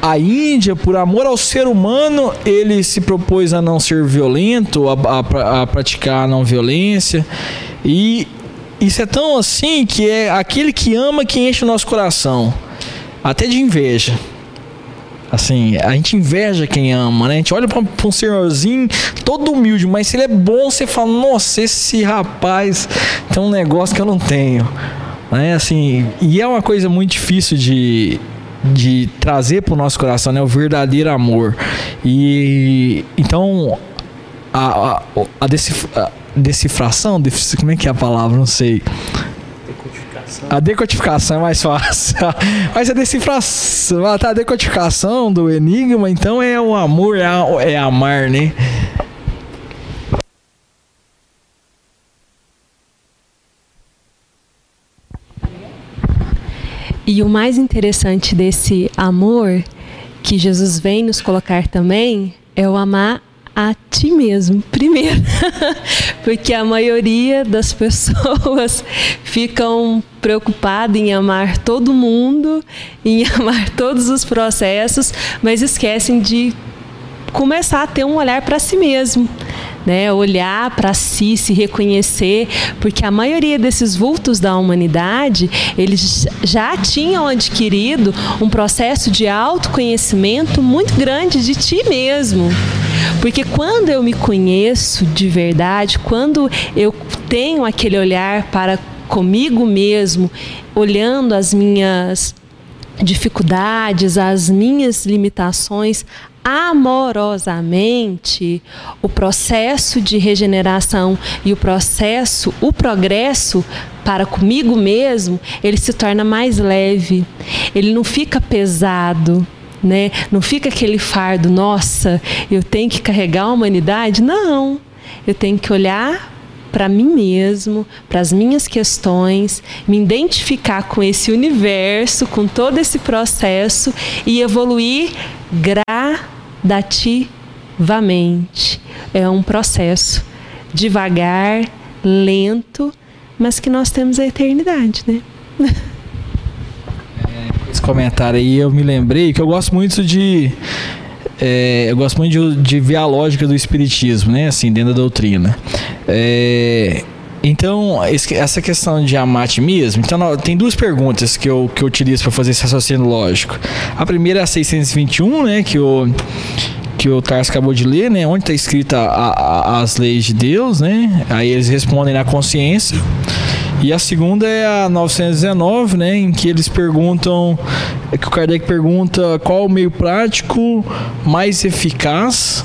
a Índia, por amor ao ser humano, ele se propôs a não ser violento, a, a, a, praticar a não violência. E isso é tão assim que é aquele que ama que enche o nosso coração, até de inveja. Assim, a gente inveja quem ama, né? A gente olha para um senhorzinho todo humilde, mas se ele é bom, você fala: Nossa, esse rapaz tem um negócio que eu não tenho. Né? Assim, e é uma coisa muito difícil de, de trazer para o nosso coração, né? O verdadeiro amor. E então a, a, a, decifra, a decifração, como é que é a palavra? Não sei. A decodificação é mais fácil. Mas a decifração, tá, a decodificação do enigma, então é o amor, é, é amar, né? E o mais interessante desse amor que Jesus vem nos colocar também é o amar a ti mesmo, primeiro. Porque a maioria das pessoas ficam preocupadas em amar todo mundo, em amar todos os processos, mas esquecem de começar a ter um olhar para si mesmo né? Olhar para si, se reconhecer, porque a maioria desses vultos da humanidade, eles já tinham adquirido um processo de autoconhecimento muito grande de ti mesmo. Porque quando eu me conheço de verdade, quando eu tenho aquele olhar para comigo mesmo, olhando as minhas dificuldades, as minhas limitações, amorosamente, o processo de regeneração e o processo, o progresso para comigo mesmo, ele se torna mais leve. Ele não fica pesado, né? Não fica aquele fardo, nossa, eu tenho que carregar a humanidade. Não. Eu tenho que olhar para mim mesmo, para as minhas questões, me identificar com esse universo, com todo esse processo e evoluir gradativamente. É um processo devagar, lento, mas que nós temos a eternidade, né? Esse comentário aí eu me lembrei que eu gosto muito de é, eu gosto muito de, de, ver a lógica do espiritismo, né? Assim, dentro da doutrina. É, então, essa questão de amar a ti mesmo, então tem duas perguntas que eu, que eu utilizo para fazer esse raciocínio lógico. A primeira é a 621, né? Que o, que o Tarso acabou de ler, né? Onde está escrita a, a, as leis de Deus, né? Aí eles respondem na consciência. E a segunda é a 919, né, em que eles perguntam, que o Kardec pergunta qual o meio prático mais eficaz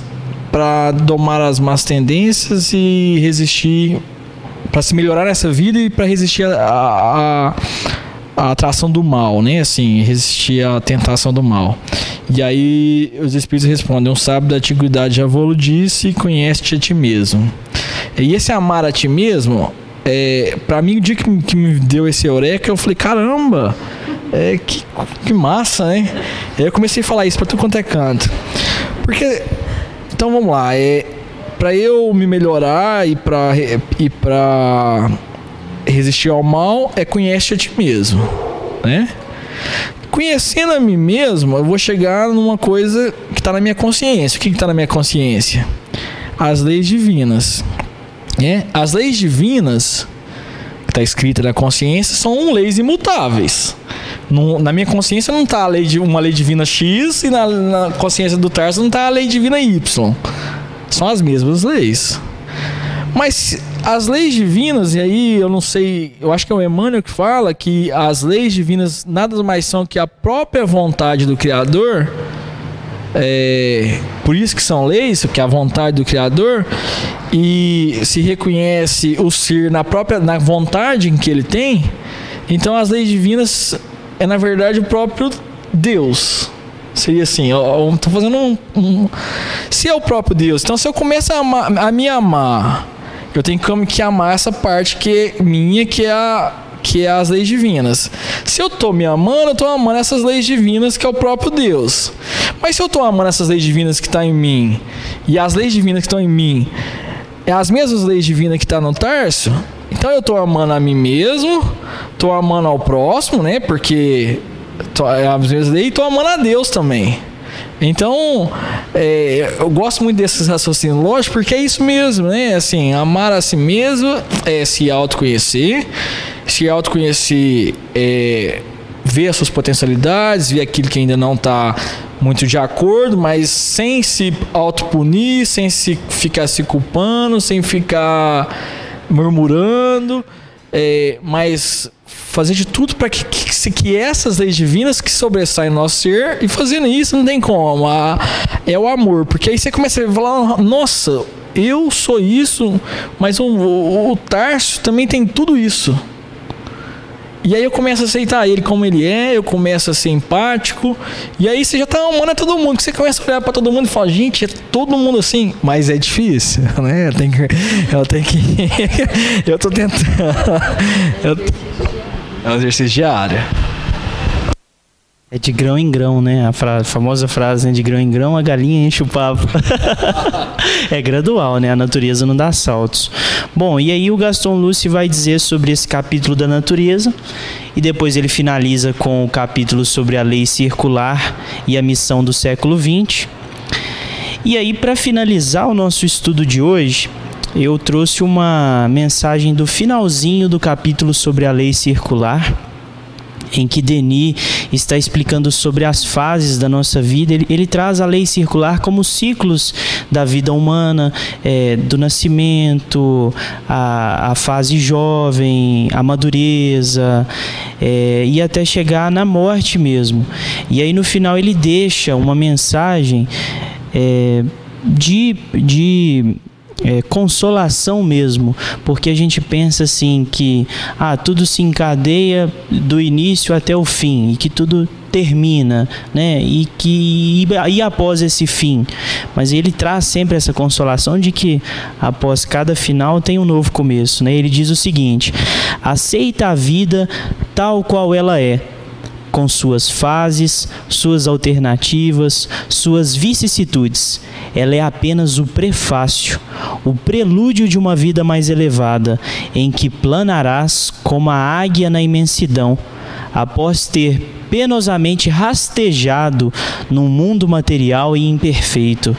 para domar as más tendências e resistir, para se melhorar nessa vida e para resistir a, a, a, atração do mal, né, assim, resistir à tentação do mal. E aí os espíritos respondem: um sábio da antiguidade já vou disse, conhece-te a ti mesmo. E esse amar a ti mesmo é, para mim, o dia que, que, me deu esse eureka, eu falei, caramba, é, que, que massa, né? Aí eu comecei a falar isso para tudo quanto é canto. Porque, então vamos lá, é, para eu me melhorar e para e pra resistir ao mal, é conhece a ti mesmo, né? Conhecendo a mim mesmo, eu vou chegar numa coisa que está na minha consciência. O que está na minha consciência? As leis divinas. É, as leis divinas, que está escrita na consciência, são leis imutáveis. No, na minha consciência não está lei de, uma lei divina X e na, na consciência do Tarso não está a lei divina Y. São as mesmas leis. Mas as leis divinas, e aí eu não sei, eu acho que é o Emmanuel que fala que as leis divinas nada mais são que a própria vontade do Criador. É, por isso que são leis, que é a vontade do Criador, e se reconhece o ser na própria na vontade que ele tem, então as leis divinas é na verdade o próprio Deus. Seria assim, eu, estou fazendo um, um, Se é o próprio Deus, então se eu começo a, amar, a me amar, eu tenho que amar essa parte que é minha, que é a, que é as leis divinas. Se eu estou me amando, eu estou amando essas leis divinas que é o próprio Deus. Mas se eu estou amando essas leis divinas que estão tá em mim, e as leis divinas que estão em mim é as mesmas leis divinas que está no Tarso, então eu estou amando a mim mesmo, estou amando ao próximo, né? Porque é e estou amando a Deus também. Então, é, eu gosto muito desses raciocínios lógicos porque é isso mesmo, né? Assim, amar a si mesmo é se autoconhecer, se autoconhecer é ver as suas potencialidades, ver aquilo que ainda não está muito de acordo, mas sem se autopunir, sem se ficar se culpando, sem ficar murmurando, é, mas fazer de tudo para que, que, que, essas leis divinas que sobressaem no nosso ser e fazendo isso não tem como. A, é o amor, porque aí você começa a falar, nossa, eu sou isso, mas o, o, o Tarso também tem tudo isso. E aí eu começo a aceitar ele como ele é, eu começo a ser empático. E aí você já tá amando a todo mundo. Que você começa a olhar para todo mundo e fala, gente, é todo mundo assim. Mas é difícil, né? Eu tenho que. Eu tenho que. eu tô tentando. Eu, é um exercício diário. É de grão em grão, né? A, fra- a famosa frase, né? De grão em grão, a galinha enche o papo. é gradual, né? A natureza não dá saltos. Bom, e aí o Gaston Lucy vai dizer sobre esse capítulo da natureza e depois ele finaliza com o capítulo sobre a lei circular e a missão do século XX. E aí, para finalizar o nosso estudo de hoje, eu trouxe uma mensagem do finalzinho do capítulo sobre a lei circular, em que Denis está explicando sobre as fases da nossa vida. Ele, ele traz a lei circular como ciclos da vida humana, é, do nascimento, a, a fase jovem, a madureza, é, e até chegar na morte mesmo. E aí no final ele deixa uma mensagem é, de, de é, consolação mesmo, porque a gente pensa assim que ah, tudo se encadeia do início até o fim e que tudo termina, né? E que e após esse fim, mas ele traz sempre essa consolação de que após cada final tem um novo começo, né? Ele diz o seguinte: aceita a vida tal qual ela é com suas fases, suas alternativas, suas vicissitudes. Ela é apenas o prefácio, o prelúdio de uma vida mais elevada, em que planarás como a águia na imensidão, após ter penosamente rastejado num mundo material e imperfeito.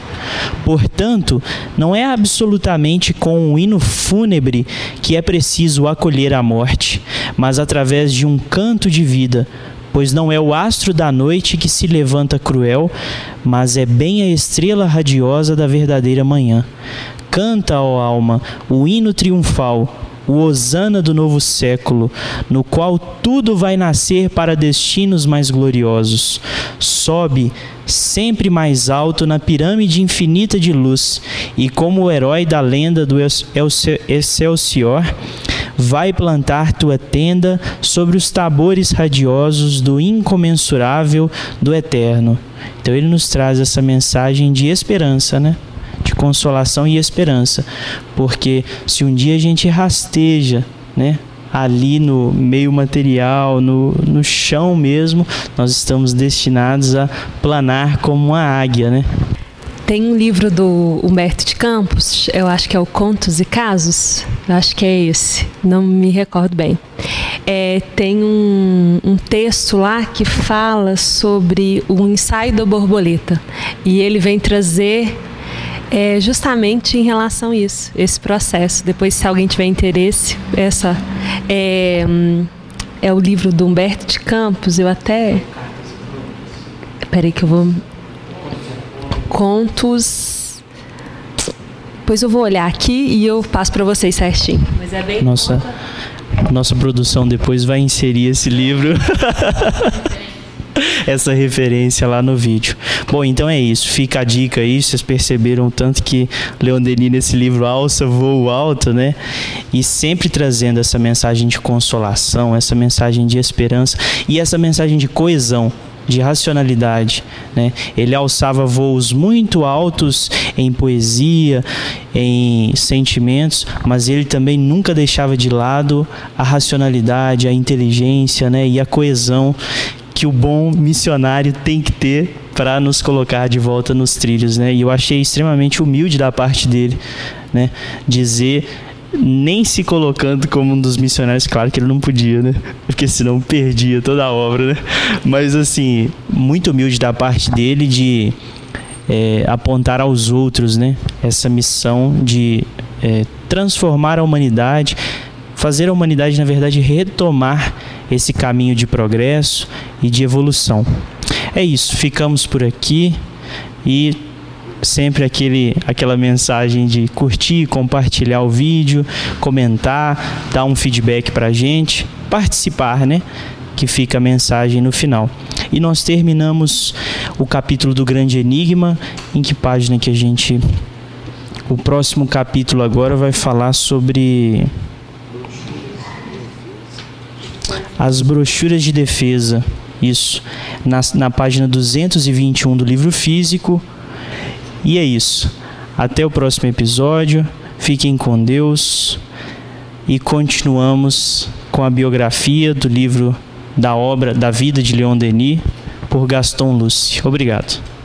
Portanto, não é absolutamente com um hino fúnebre que é preciso acolher a morte, mas através de um canto de vida, pois não é o astro da noite que se levanta cruel, mas é bem a estrela radiosa da verdadeira manhã. Canta, ó alma, o hino triunfal, o hosana do novo século, no qual tudo vai nascer para destinos mais gloriosos. Sobe sempre mais alto na pirâmide infinita de luz, e como o herói da lenda do Excelsior, vai plantar tua tenda sobre os tabores radiosos do incomensurável do eterno. Então ele nos traz essa mensagem de esperança, né? De consolação e esperança, porque se um dia a gente rasteja, né? ali no meio material, no, no chão mesmo, nós estamos destinados a planar como uma águia, né? Tem um livro do Humberto de Campos, eu acho que é o Contos e Casos, eu acho que é esse, não me recordo bem. É, tem um, um, texto lá que fala sobre o ensaio da borboleta e ele vem trazer é, justamente em relação a isso, esse processo. Depois, se alguém tiver interesse, essa é, é o livro do Humberto de Campos. Eu até. Peraí, que eu vou. Contos. Pois eu vou olhar aqui e eu passo para vocês certinho. Mas é bem. Nossa, nossa produção depois vai inserir esse livro. essa referência lá no vídeo. Bom, então é isso. Fica a dica aí. Vocês perceberam tanto que Leon Denis nesse livro alça voo alto, né? E sempre trazendo essa mensagem de consolação, essa mensagem de esperança e essa mensagem de coesão de racionalidade. Né? Ele alçava voos muito altos em poesia, em sentimentos, mas ele também nunca deixava de lado a racionalidade, a inteligência né? e a coesão que o bom missionário tem que ter para nos colocar de volta nos trilhos, né? E eu achei extremamente humilde da parte dele, né? Dizer nem se colocando como um dos missionários, claro que ele não podia, né? Porque senão perdia toda a obra, né? Mas assim, muito humilde da parte dele de é, apontar aos outros, né? Essa missão de é, transformar a humanidade, fazer a humanidade, na verdade, retomar esse caminho de progresso e de evolução. É isso, ficamos por aqui e sempre aquele, aquela mensagem de curtir, compartilhar o vídeo, comentar, dar um feedback para a gente, participar, né? Que fica a mensagem no final. E nós terminamos o capítulo do Grande Enigma. Em que página que a gente. O próximo capítulo agora vai falar sobre as brochuras de defesa. Isso. Na, na página 221 do livro físico. E é isso. Até o próximo episódio. Fiquem com Deus. E continuamos com a biografia do livro da obra da vida de Leon Denis, por Gaston Luce. Obrigado.